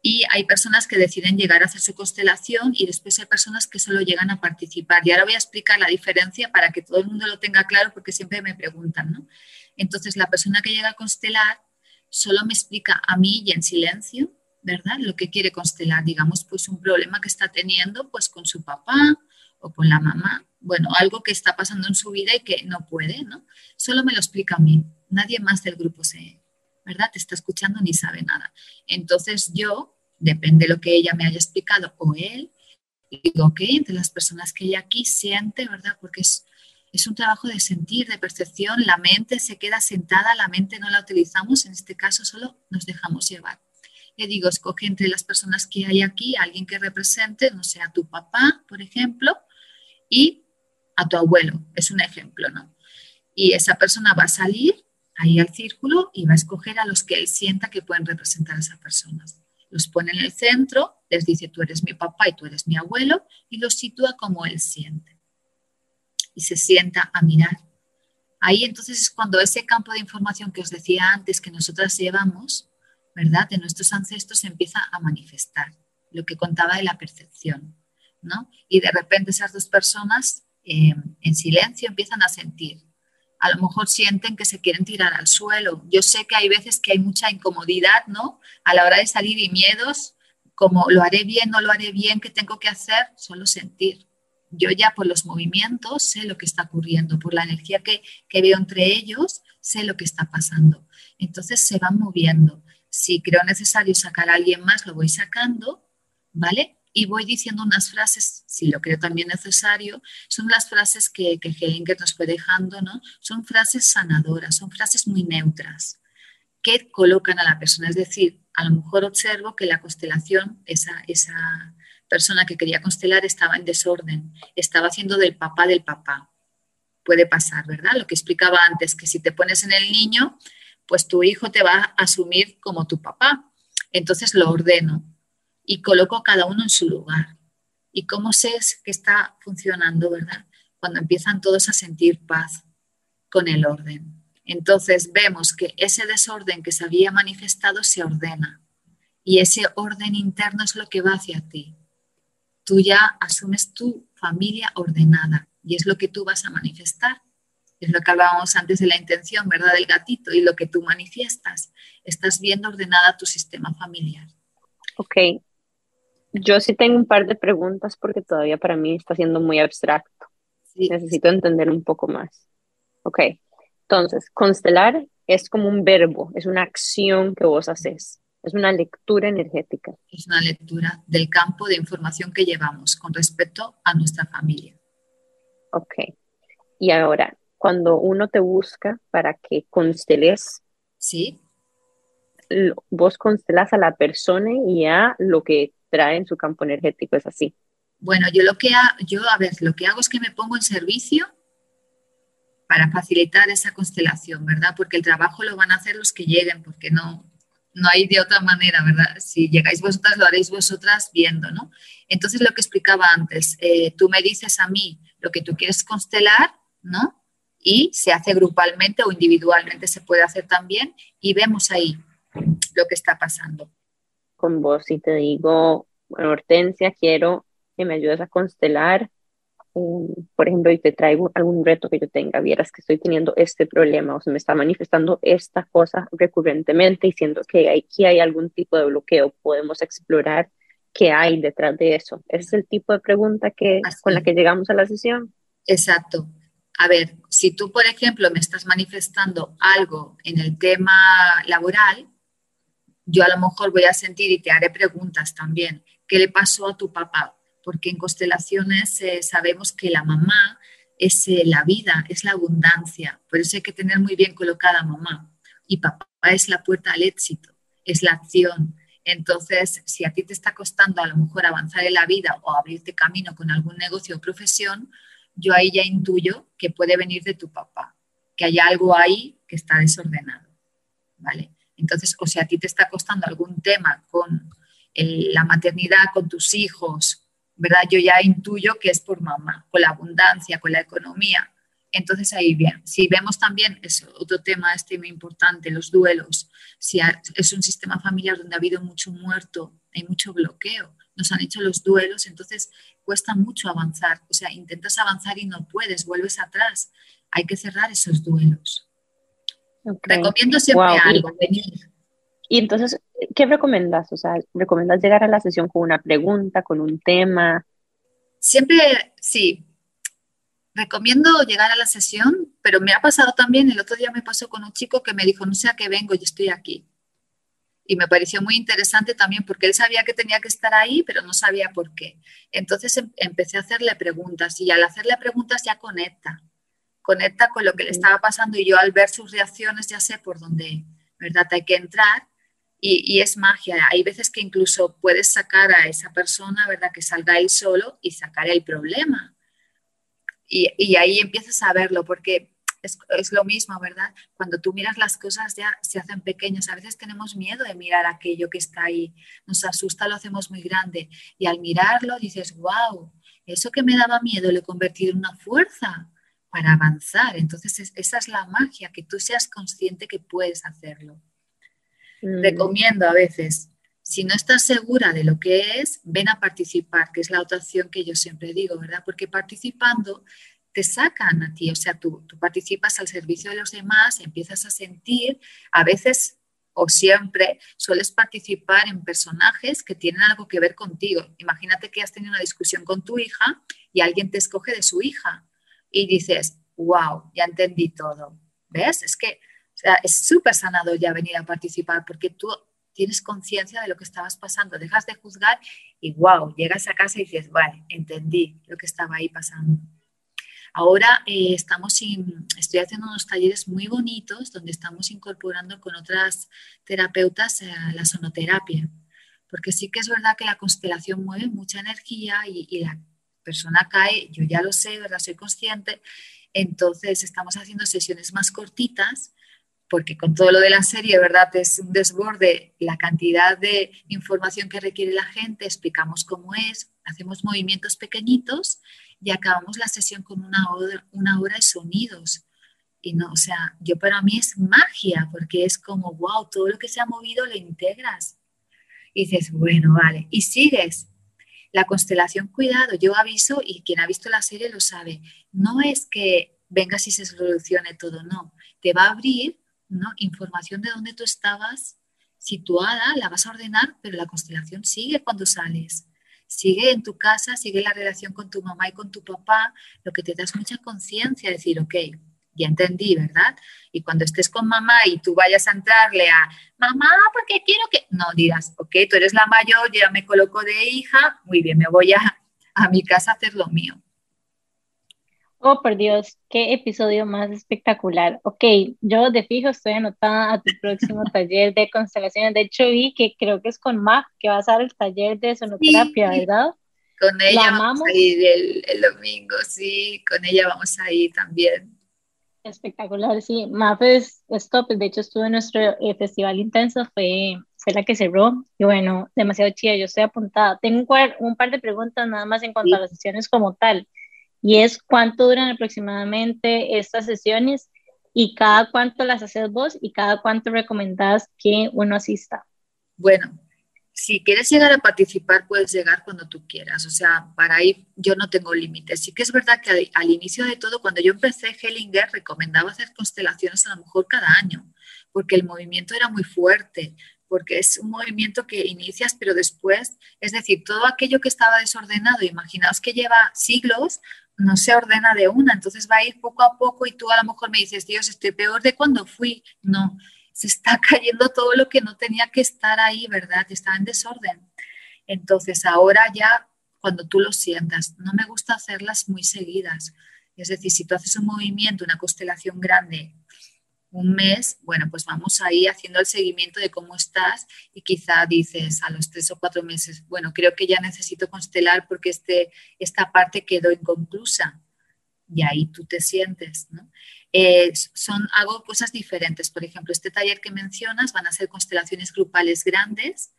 Y hay personas que deciden llegar a hacer su constelación y después hay personas que solo llegan a participar. Y ahora voy a explicar la diferencia para que todo el mundo lo tenga claro porque siempre me preguntan, ¿no? Entonces, la persona que llega a constelar solo me explica a mí y en silencio ¿verdad? Lo que quiere constelar, digamos, pues un problema que está teniendo pues con su papá o con la mamá, bueno, algo que está pasando en su vida y que no puede, ¿no? Solo me lo explica a mí, nadie más del grupo se, ¿verdad? Te está escuchando ni sabe nada. Entonces yo, depende de lo que ella me haya explicado o él, digo, ok, entre las personas que hay aquí siente, ¿verdad? Porque es, es un trabajo de sentir, de percepción, la mente se queda sentada, la mente no la utilizamos, en este caso solo nos dejamos llevar le digo, escoge entre las personas que hay aquí alguien que represente, no sé, a tu papá, por ejemplo, y a tu abuelo, es un ejemplo, ¿no? Y esa persona va a salir ahí al círculo y va a escoger a los que él sienta que pueden representar a esas personas. Los pone en el centro, les dice, tú eres mi papá y tú eres mi abuelo, y los sitúa como él siente. Y se sienta a mirar. Ahí entonces es cuando ese campo de información que os decía antes que nosotras llevamos, ¿verdad? De nuestros ancestros se empieza a manifestar, lo que contaba de la percepción, ¿no? Y de repente esas dos personas eh, en silencio empiezan a sentir. A lo mejor sienten que se quieren tirar al suelo. Yo sé que hay veces que hay mucha incomodidad, ¿no? A la hora de salir y miedos, como lo haré bien, no lo haré bien, ¿qué tengo que hacer? Solo sentir. Yo ya por los movimientos sé lo que está ocurriendo, por la energía que, que veo entre ellos, sé lo que está pasando. Entonces se van moviendo si creo necesario sacar a alguien más, lo voy sacando, ¿vale? Y voy diciendo unas frases, si lo creo también necesario, son las frases que, que Hellinger nos fue dejando, ¿no? Son frases sanadoras, son frases muy neutras, que colocan a la persona. Es decir, a lo mejor observo que la constelación, esa, esa persona que quería constelar estaba en desorden, estaba haciendo del papá del papá. Puede pasar, ¿verdad? Lo que explicaba antes, que si te pones en el niño, pues tu hijo te va a asumir como tu papá. Entonces lo ordeno y coloco a cada uno en su lugar. ¿Y cómo sé que está funcionando, verdad? Cuando empiezan todos a sentir paz con el orden. Entonces vemos que ese desorden que se había manifestado se ordena y ese orden interno es lo que va hacia ti. Tú ya asumes tu familia ordenada y es lo que tú vas a manifestar es lo que hablábamos antes de la intención, ¿verdad? Del gatito y lo que tú manifiestas. Estás viendo ordenada tu sistema familiar. Ok. Yo sí tengo un par de preguntas porque todavía para mí está siendo muy abstracto. Necesito entender un poco más. Ok. Entonces, constelar es como un verbo, es una acción que vos haces. Es una lectura energética. Es una lectura del campo de información que llevamos con respecto a nuestra familia. Ok. Y ahora, cuando uno te busca para que consteles, ¿sí? Vos constelas a la persona y a lo que trae en su campo energético, es así. Bueno, yo lo que yo a ver, lo que hago es que me pongo en servicio para facilitar esa constelación, ¿verdad? Porque el trabajo lo van a hacer los que lleguen, porque no, no hay de otra manera, ¿verdad? Si llegáis vosotras, lo haréis vosotras viendo, ¿no? Entonces, lo que explicaba antes, eh, tú me dices a mí lo que tú quieres constelar, ¿no? Y se hace grupalmente o individualmente se puede hacer también y vemos ahí lo que está pasando. Con vos, si te digo, bueno, Hortensia, quiero que me ayudes a constelar, um, por ejemplo, y te traigo algún reto que yo tenga, vieras que estoy teniendo este problema o se me está manifestando esta cosa recurrentemente y siento que aquí hay algún tipo de bloqueo, podemos explorar qué hay detrás de eso. Ese es el tipo de pregunta que, con la que llegamos a la sesión. Exacto. A ver, si tú, por ejemplo, me estás manifestando algo en el tema laboral, yo a lo mejor voy a sentir y te haré preguntas también. ¿Qué le pasó a tu papá? Porque en constelaciones eh, sabemos que la mamá es eh, la vida, es la abundancia. Por eso hay que tener muy bien colocada mamá. Y papá es la puerta al éxito, es la acción. Entonces, si a ti te está costando a lo mejor avanzar en la vida o abrirte camino con algún negocio o profesión, yo ahí ya intuyo que puede venir de tu papá, que hay algo ahí que está desordenado. ¿Vale? Entonces, o si a ti te está costando algún tema con la maternidad, con tus hijos, ¿verdad? Yo ya intuyo que es por mamá, con la abundancia, con la economía. Entonces ahí bien. Si vemos también, es otro tema este muy importante, los duelos. Si es un sistema familiar donde ha habido mucho muerto, hay mucho bloqueo, nos han hecho los duelos, entonces cuesta mucho avanzar. O sea, intentas avanzar y no puedes, vuelves atrás. Hay que cerrar esos duelos. Recomiendo siempre algo, y, entonces, ¿qué recomiendas? O sea, ¿recomiendas llegar a la sesión con una pregunta, con un tema? Siempre, sí. Recomiendo llegar a la sesión, pero me ha pasado también, el otro día me pasó con un chico que me dijo, no sé a qué vengo, yo estoy aquí. Y me pareció muy interesante también porque él sabía que tenía que estar ahí, pero no sabía por qué. Entonces em, empecé a hacerle preguntas y al hacerle preguntas ya conecta conecta con lo que le estaba pasando y yo al ver sus reacciones ya sé por dónde, ¿verdad? Hay que entrar y, es magia. Hay veces que incluso puedes sacar a esa persona, ¿verdad? Que salga ahí solo y sacar el problema. Y, ahí empiezas a verlo porque es, es, lo mismo, ¿verdad? Cuando tú miras las cosas ya se hacen pequeñas. A veces tenemos miedo de mirar aquello que está ahí. Nos asusta, lo hacemos muy grande. Y al mirarlo dices, wow, eso que me daba miedo lo he convertido en una fuerza para avanzar. Entonces, esa es la magia, que tú seas consciente que puedes hacerlo. Mm. Recomiendo a veces, si no estás segura de lo que es, ven a participar, que es la otra opción que yo siempre digo, ¿verdad? Porque participando te sacan a ti, o sea, tú, participas al servicio de los demás, empiezas a sentir, a veces o siempre sueles participar en personajes que tienen algo que ver contigo. Imagínate que has tenido una discusión con tu hija y alguien te escoge de su hija y dices, wow, ya entendí todo. ¿Ves? Es que es súper sanado ya venir a participar porque tú tienes conciencia de lo que estabas pasando, dejas de juzgar y wow, llegas a casa y dices, vale, entendí lo que estaba ahí pasando. Ahora eh, estamos estoy haciendo unos talleres muy bonitos donde estamos incorporando con otras terapeutas eh, la sonoterapia, porque sí que es verdad que la constelación mueve mucha energía y, y la persona cae, yo ya lo sé, ¿verdad? Soy consciente. Entonces estamos haciendo sesiones más cortitas porque con todo lo de la serie, ¿verdad? Es un desborde la cantidad de información que requiere la gente, explicamos cómo es, hacemos movimientos pequeñitos y acabamos la sesión con una hora, una hora de sonidos. Y no, o sea, yo para mí es magia, porque es como, wow, todo lo que se ha movido lo integras. Y dices, bueno, vale, y sigues. La constelación, cuidado, yo aviso y quien ha visto la serie lo sabe, no es que vengas y se solucione todo, no, te va a abrir ¿no? información de dónde tú estabas situada, la vas a ordenar, pero la constelación sigue cuando sales. Sigue en tu casa, sigue la relación con tu mamá y con tu papá, lo que te das mucha conciencia, decir, ok, ya entendí, ¿verdad? Y cuando estés con mamá y tú vayas a entrarle a, mamá, porque quiero que, no digas, ok, tú eres la mayor, yo ya me coloco de hija, muy bien, me voy a, a mi casa a hacer lo mío. Oh, por Dios, qué episodio más espectacular. Ok, yo de fijo estoy anotada a tu próximo taller de constelaciones. De hecho, vi que creo que es con Mac que vas a dar el taller de sonoterapia, ¿verdad? Con ella vamos a ir el, el, domingo, sí, con ella vamos a ir también. Espectacular, sí. Mafes Stop, de hecho estuvo en nuestro eh, festival intenso, fue, fue la que cerró. Y bueno, demasiado chida, yo estoy apuntada. Tengo un, un par de preguntas nada más en cuanto a las sesiones como tal. Y es cuánto duran aproximadamente estas sesiones y cada cuánto las haces vos y cada cuánto recomendás que uno asista. Bueno, si quieres llegar a participar, puedes llegar cuando tú quieras. O sea, para ahí yo no tengo límites. Sí que es verdad que al, inicio de todo, cuando yo empecé Hellinger, recomendaba hacer constelaciones a lo mejor cada año, porque el movimiento era muy fuerte, porque es un movimiento que inicias, pero después, es decir, todo aquello que estaba desordenado, imaginaos que lleva siglos, no se ordena de una, entonces va a ir poco a poco y tú a lo mejor me dices, Dios, estoy peor de cuando fui. No, se está cayendo todo lo que no tenía que estar ahí, ¿verdad? Está en desorden. Entonces ahora ya, cuando tú lo sientas, no me gusta hacerlas muy seguidas. Es decir, si tú haces un movimiento, una constelación grande, un mes, bueno, pues vamos ahí haciendo el seguimiento de cómo estás y quizá dices a los tres o cuatro meses, bueno, creo que ya necesito constelar porque este, esta parte quedó inconclusa y ahí tú te sientes, ¿no? Eh, son, hago cosas diferentes. Por ejemplo, este taller que mencionas van a ser constelaciones grupales grandes,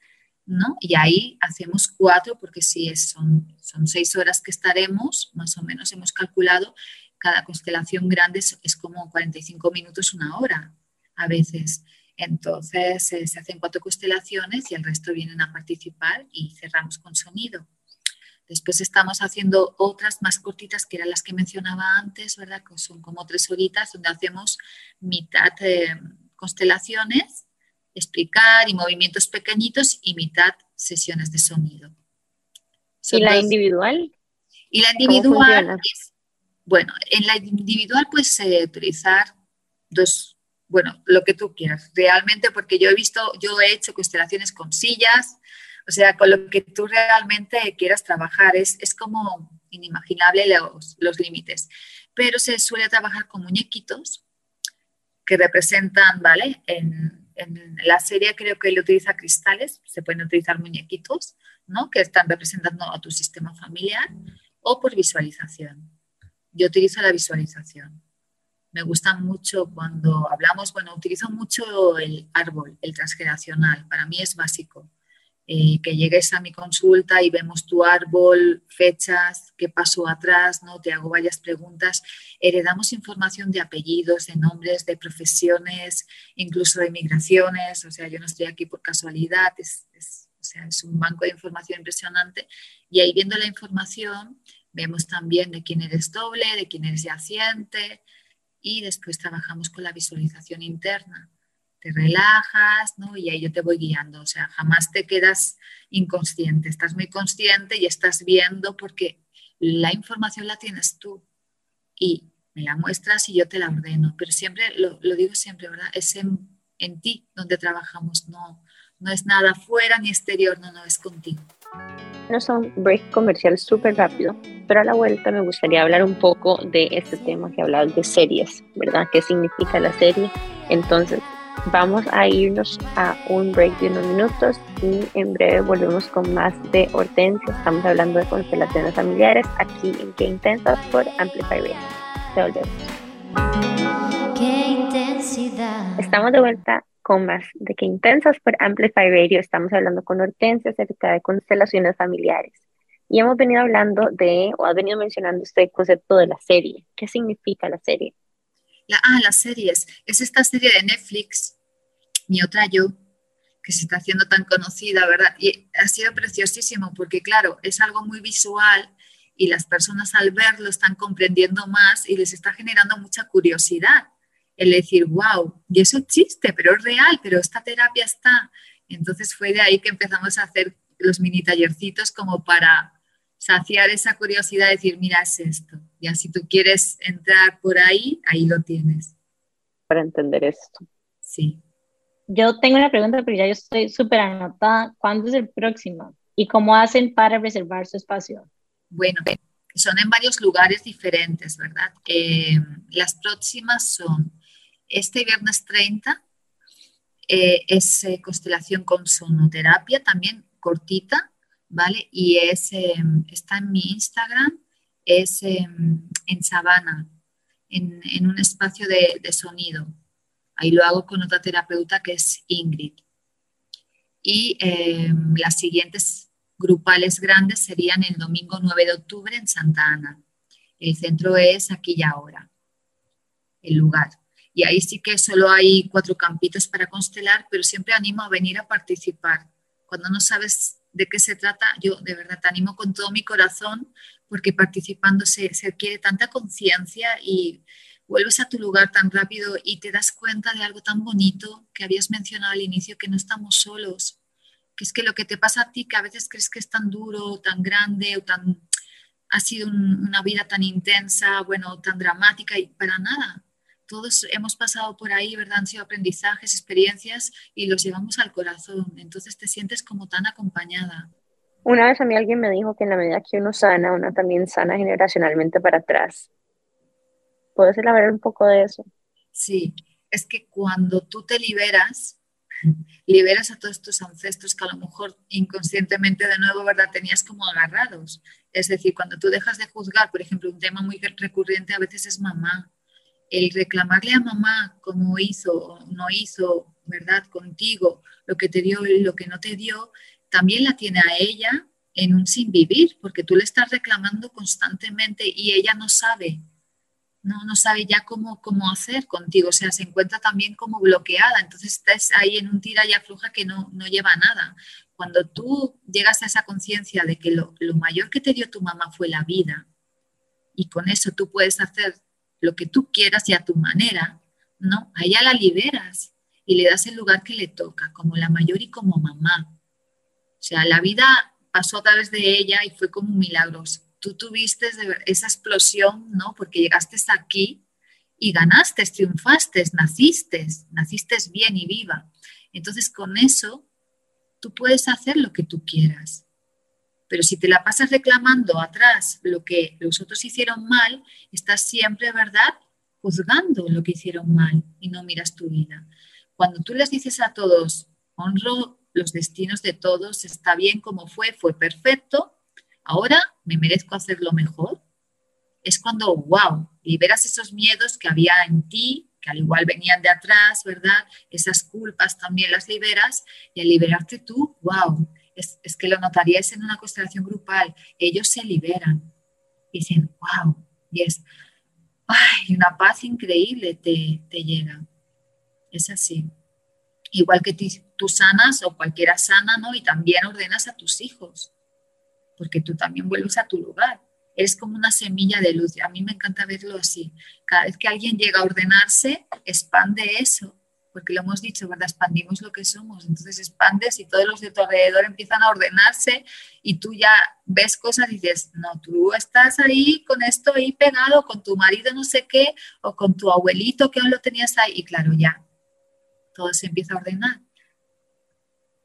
¿no? Y ahí hacemos cuatro, porque si son, son seis horas que estaremos, más o menos hemos calculado, cada constelación grande es, como 45 minutos, una hora a veces. Entonces eh, se hacen cuatro constelaciones y el resto vienen a participar y cerramos con sonido. Después estamos haciendo otras más cortitas, que eran las que mencionaba antes, ¿verdad? Que son como tres horitas, donde hacemos mitad eh, constelaciones, explicar y movimientos pequeñitos y mitad sesiones de sonido. ¿Y la individual? Y la individual, bueno, en la individual puedes utilizar dos, bueno, lo que tú quieras, realmente, porque yo he visto, yo he hecho constelaciones con sillas, o sea, con lo que tú realmente quieras trabajar. Es, es como inimaginable los, los límites. Pero se suele trabajar con muñequitos que representan, ¿vale? En, en la serie creo que él utiliza cristales, se pueden utilizar muñequitos, ¿no? Que están representando a tu sistema familiar o por visualización. Yo utilizo la visualización. Me gusta mucho cuando hablamos, bueno, utilizo mucho el árbol, el transgeneracional. Para mí es básico eh, que llegues a mi consulta y vemos tu árbol, fechas, qué pasó atrás, ¿no? Te hago varias preguntas. Heredamos información de apellidos, de nombres, de profesiones, incluso de migraciones. O sea, yo no estoy aquí por casualidad, o sea, es un banco de información impresionante. Y ahí viendo la información, vemos también de quién eres doble, de quién eres yaciente y después trabajamos con la visualización interna te relajas, ¿no? Y ahí yo te voy guiando, o sea, jamás te quedas inconsciente, estás muy consciente y estás viendo porque la información la tienes tú y me la muestras y yo te la ordeno, pero siempre, lo, digo siempre, ¿verdad? Es en, en, ti donde trabajamos, no, no es nada fuera ni exterior, no, no, es contigo. No son break comercial súper rápido, pero a la vuelta me gustaría hablar un poco de este tema que hablabas de series, ¿verdad? ¿Qué significa la serie? Entonces, Vamos a irnos a un break de unos minutos y en breve volvemos con más de Hortensia. Estamos hablando de constelaciones familiares aquí en Qué Intensas por Amplify Radio. Te volvemos. Qué intensidad. Estamos de vuelta con más de Qué Intensas por Amplify Radio. Estamos hablando con Hortensia acerca de constelaciones familiares. Y hemos venido hablando de, o ha venido mencionando este concepto de la serie. ¿Qué significa la serie? ah, las series. Es esta serie de Netflix, Mi otra yo, que se está haciendo tan conocida, ¿verdad? Y ha sido preciosísimo porque, claro, es algo muy visual y las personas al verlo están comprendiendo más y les está generando mucha curiosidad. El decir, wow, y eso existe, pero es real, pero esta terapia está. Entonces fue de ahí que empezamos a hacer los mini tallercitos como para saciar esa curiosidad, decir, mira, es esto. Ya si tú quieres entrar por ahí, ahí lo tienes. Para entender esto. Sí. Yo tengo una pregunta, pero ya yo estoy súper anotada. ¿Cuándo es el próximo? ¿Y cómo hacen para reservar su espacio? Bueno, son en varios lugares diferentes, ¿verdad? Eh, las próximas son este viernes 30, eh, es eh, constelación con sonoterapia, también cortita, ¿vale? Y es, em, está en mi Instagram, es em, en Sabana, en, un espacio de, sonido. Ahí lo hago con otra terapeuta que es Ingrid. Y em, las siguientes grupales grandes serían el domingo 9 de octubre en Santa Ana. El centro es aquí y ahora, el lugar. Y ahí sí que solo hay cuatro campitos para constelar, pero siempre animo a venir a participar. Cuando no sabes de qué se trata, yo de verdad te animo con todo mi corazón porque participando se, se adquiere tanta conciencia y vuelves a tu lugar tan rápido y te das cuenta de algo tan bonito que habías mencionado al inicio, que no estamos solos, que es que lo que te pasa a ti, que a veces crees que es tan duro, tan grande o tan ha sido una vida tan intensa, bueno, tan dramática y para nada. Todos hemos pasado por ahí, ¿verdad? Han sido aprendizajes, experiencias y los llevamos al corazón. Entonces te sientes como tan acompañada. Una vez a mí alguien me dijo que en la medida que uno sana, uno también sana generacionalmente para atrás. ¿Puedes elaborar un poco de eso? Sí, es que cuando tú te liberas, liberas a todos tus ancestros que a lo mejor inconscientemente de nuevo, ¿verdad? Tenías como agarrados. Es decir, cuando tú dejas de juzgar, por ejemplo, un tema muy recurrente a veces es mamá. El reclamarle a mamá cómo hizo o no hizo, ¿verdad? Contigo, lo que te dio y lo que no te dio, también la tiene a ella en un sin vivir, porque tú le estás reclamando constantemente y ella no sabe no, no sabe ya cómo, cómo hacer contigo, o sea, se encuentra también como bloqueada, entonces estás ahí en un tira y afloja que no, no lleva a nada. Cuando tú llegas a esa conciencia de que lo, lo mayor que te dio tu mamá fue la vida y con eso tú puedes hacer lo que tú quieras y a tu manera, ¿no? A ella la liberas y le das el lugar que le toca, como la mayor y como mamá. O sea, la vida pasó a través de ella y fue como milagros tú tuviste esa explosión, ¿no? Porque llegaste aquí y ganaste, triunfaste, naciste, naciste bien y viva. Entonces con eso tú puedes hacer lo que tú quieras. Pero si te la pasas reclamando atrás lo que los otros hicieron mal, estás siempre, ¿verdad? Juzgando lo que hicieron mal y no miras tu vida. Cuando tú les dices a todos, honro los destinos de todos, está bien como fue, fue perfecto, ahora me merezco hacerlo mejor, es cuando, wow, liberas esos miedos que había en ti, que al igual venían de atrás, ¿verdad? Esas culpas también las liberas y al liberarte tú, wow, es, que lo notarías en una constelación grupal, ellos se liberan dicen, wow, y es, ay, una paz increíble te, te llega. Es así. Igual que tú sanas o cualquiera sana, ¿no? Y también ordenas a tus hijos porque tú también vuelves a tu lugar. Eres como una semilla de luz. A mí me encanta verlo así. Cada vez que alguien llega a ordenarse, expande eso, porque lo hemos dicho, ¿verdad? Expandimos lo que somos. Entonces expandes y todos los de tu alrededor empiezan a ordenarse y tú ya ves cosas y dices, no, tú estás ahí con esto ahí pegado, con tu marido no sé qué, o con tu abuelito que aún lo tenías ahí. Y claro, ya, todo se empieza a ordenar.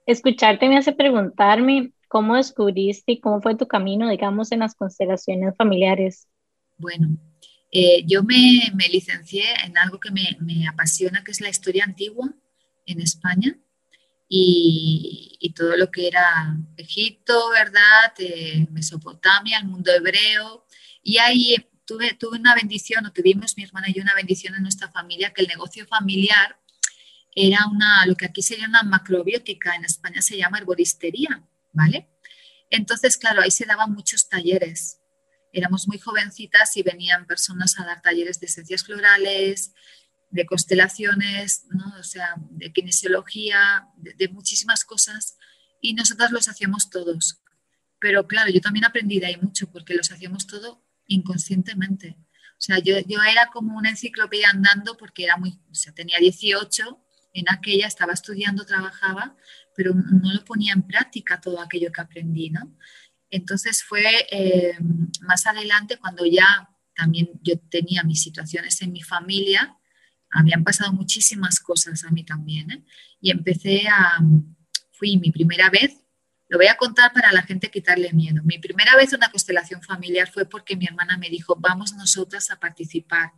Escucharte me hace preguntarme ¿Cómo descubriste y cómo fue tu camino, digamos, en las constelaciones familiares? Bueno, eh, yo me, licencié en algo que me, apasiona, que es la historia antigua en España y, y todo lo que era Egipto, ¿verdad? Eh, Mesopotamia, el mundo hebreo. Y ahí tuve, tuve una bendición, o tuvimos mi hermana y yo una bendición en nuestra familia, que el negocio familiar era una, lo que aquí sería una macrobiótica, en España se llama herboristería. ¿vale? Entonces, claro, ahí se daban muchos talleres. Éramos muy jovencitas y venían personas a dar talleres de esencias florales, de constelaciones, ¿no? o sea, de kinesiología, de, muchísimas cosas, y nosotras los hacíamos todos. Pero claro, yo también aprendí de ahí mucho porque los hacíamos todo inconscientemente. O sea, yo, yo era como una enciclopedia andando porque era muy, o sea, tenía 18, en aquella estaba estudiando, trabajaba, pero no lo ponía en práctica todo aquello que aprendí, ¿no? Entonces fue eh, más adelante cuando ya también yo tenía mis situaciones en mi familia, habían pasado muchísimas cosas a mí también, ¿eh? y empecé a, fui mi primera vez, lo voy a contar para la gente quitarle miedo, mi primera vez una constelación familiar fue porque mi hermana me dijo, vamos nosotras a participar,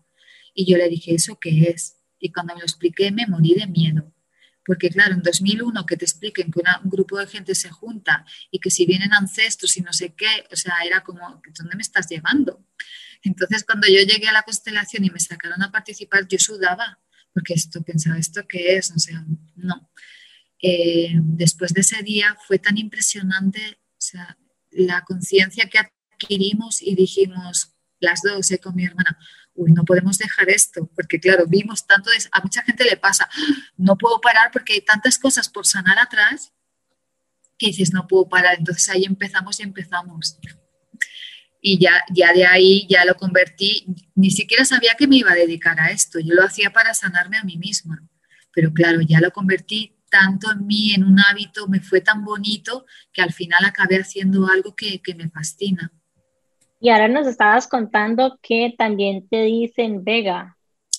y yo le dije, ¿eso qué es? Y cuando me lo expliqué me morí de miedo, porque claro, en 2001 que te expliquen que un grupo de gente se junta y que si vienen ancestros y no sé qué, o sea, era como, ¿dónde me estás llevando? Entonces, cuando yo llegué a la constelación y me sacaron a participar, yo sudaba, porque esto pensaba, ¿esto qué es? O sea, no. Eh, después de ese día fue tan impresionante, la conciencia que adquirimos y dijimos, las dos, eh, con mi hermana, uy, no podemos dejar esto, porque claro, vimos tanto, a mucha gente le pasa, no puedo parar porque hay tantas cosas por sanar atrás que dices, no puedo parar, entonces ahí empezamos y empezamos. y ya, ya de ahí ya lo convertí, ni siquiera sabía que me iba a dedicar a esto, yo lo hacía para sanarme a mí misma, pero claro, ya lo convertí tanto en mí, en un hábito, me fue tan bonito que al final acabé haciendo algo que, que me fascina. Y ahora nos estabas contando que también te dicen Vega.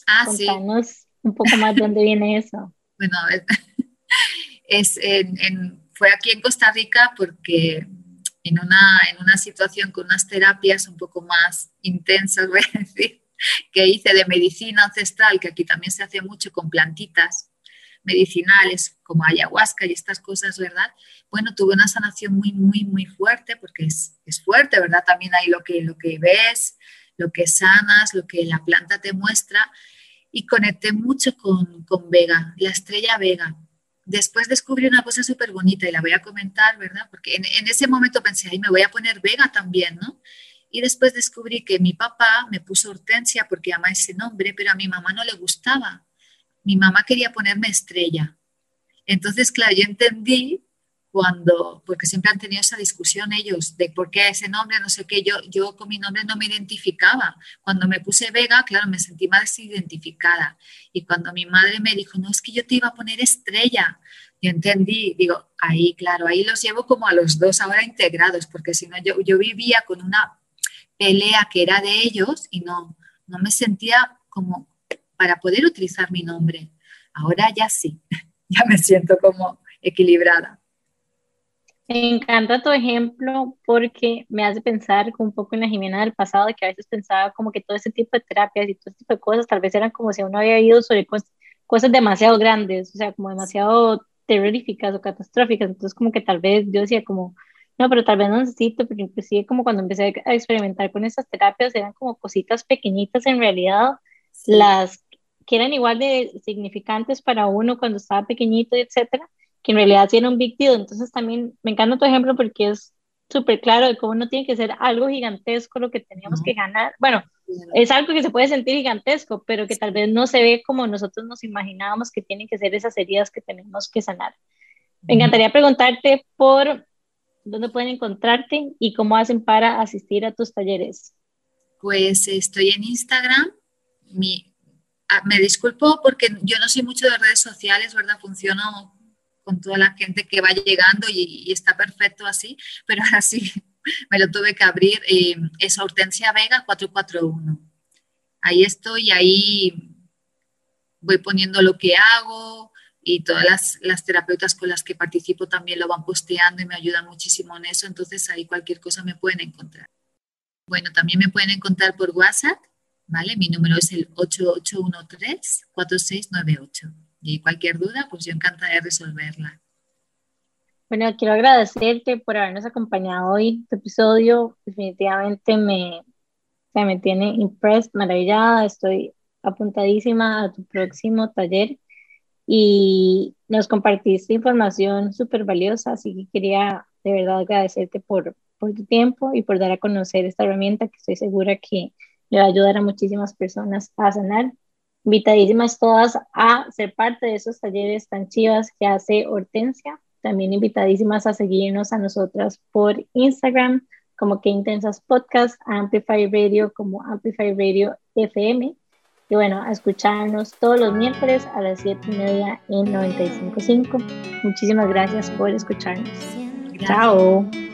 Ah, Contanos un poco más de dónde viene eso. Bueno, es, en, fue aquí en Costa Rica porque en una, en una situación con unas terapias un poco más intensas, voy a decir, que hice de medicina ancestral, que aquí también se hace mucho con plantitas medicinales como ayahuasca y estas cosas, ¿verdad? Bueno, tuve una sanación muy, muy, muy fuerte porque es, es fuerte, ¿verdad? También hay lo que, lo que ves, lo que sanas, lo que la planta te muestra y conecté mucho con, con Vega, la estrella Vega después descubrí una cosa súper bonita y la voy a comentar, ¿verdad? Porque en, ese momento pensé, ay, me voy a poner Vega también, ¿no? Y después descubrí que mi papá me puso Hortensia porque ama ese nombre, pero a mi mamá no le gustaba. Mi mamá quería ponerme Estrella. Entonces, claro, yo entendí cuando, porque siempre han tenido esa discusión ellos de por qué ese nombre, no sé qué, yo, yo con mi nombre no me identificaba. Cuando me puse Vega, claro, me sentí más identificada. Y cuando mi madre me dijo, no, es que yo te iba a poner estrella, yo entendí, digo, ahí, claro, ahí los llevo como a los dos ahora integrados, porque si no, yo, yo vivía con una pelea que era de ellos y no, no me sentía como para poder utilizar mi nombre. Ahora ya sí, ya me siento como equilibrada. Me encanta tu ejemplo porque me hace pensar un poco en la Jimena del pasado, de que a veces pensaba como que todo ese tipo de terapias y todo ese tipo de cosas tal vez eran como si uno había ido sobre cosas, demasiado grandes, o sea, como demasiado terroríficas o catastróficas. Entonces, como que tal vez yo decía como, no, pero tal vez no necesito, pero inclusive como cuando empecé a experimentar con esas terapias eran como cositas pequeñitas en realidad, las que eran igual de significantes para uno cuando estaba pequeñito, etcétera que en realidad sí era un big deal. Entonces también me encanta tu ejemplo porque es súper claro de cómo no tiene que ser algo gigantesco lo que teníamos que ganar. Bueno, es algo que se puede sentir gigantesco, pero que tal vez no se ve como nosotros nos imaginábamos que tienen que ser esas heridas que tenemos que sanar. Me encantaría preguntarte por dónde pueden encontrarte y cómo hacen para asistir a tus talleres. Pues estoy en Instagram. Mi, me disculpo porque yo no soy mucho de redes sociales, ¿verdad? Funciono con toda la gente que va llegando y, está perfecto así, pero ahora sí me lo tuve que abrir. Eh, es Hortensia Vega 441. Ahí estoy, ahí voy poniendo lo que hago y todas las, las, terapeutas con las que participo también lo van posteando y me ayudan muchísimo en eso, entonces ahí cualquier cosa me pueden encontrar. Bueno, también me pueden encontrar por WhatsApp, ¿vale? Mi número es el 8813-4698. Y cualquier duda, pues yo encantada de resolverla. Bueno, quiero agradecerte por habernos acompañado hoy. Este episodio definitivamente me, me tiene impressed, maravillada. Estoy apuntadísima a tu próximo taller y nos compartiste información súper valiosa, así que quería de verdad agradecerte por, por tu tiempo y por dar a conocer esta herramienta que estoy segura que le va a ayudar a muchísimas personas a sanar invitadísimas todas a ser parte de esos talleres tan chivas que hace Hortensia. También invitadísimas a seguirnos a nosotras por Instagram como que intensas podcast, Amplify Radio como Amplify Radio FM. Y bueno, a escucharnos todos los miércoles a las 7 y media en 95.5. Muchísimas gracias por escucharnos. Chao.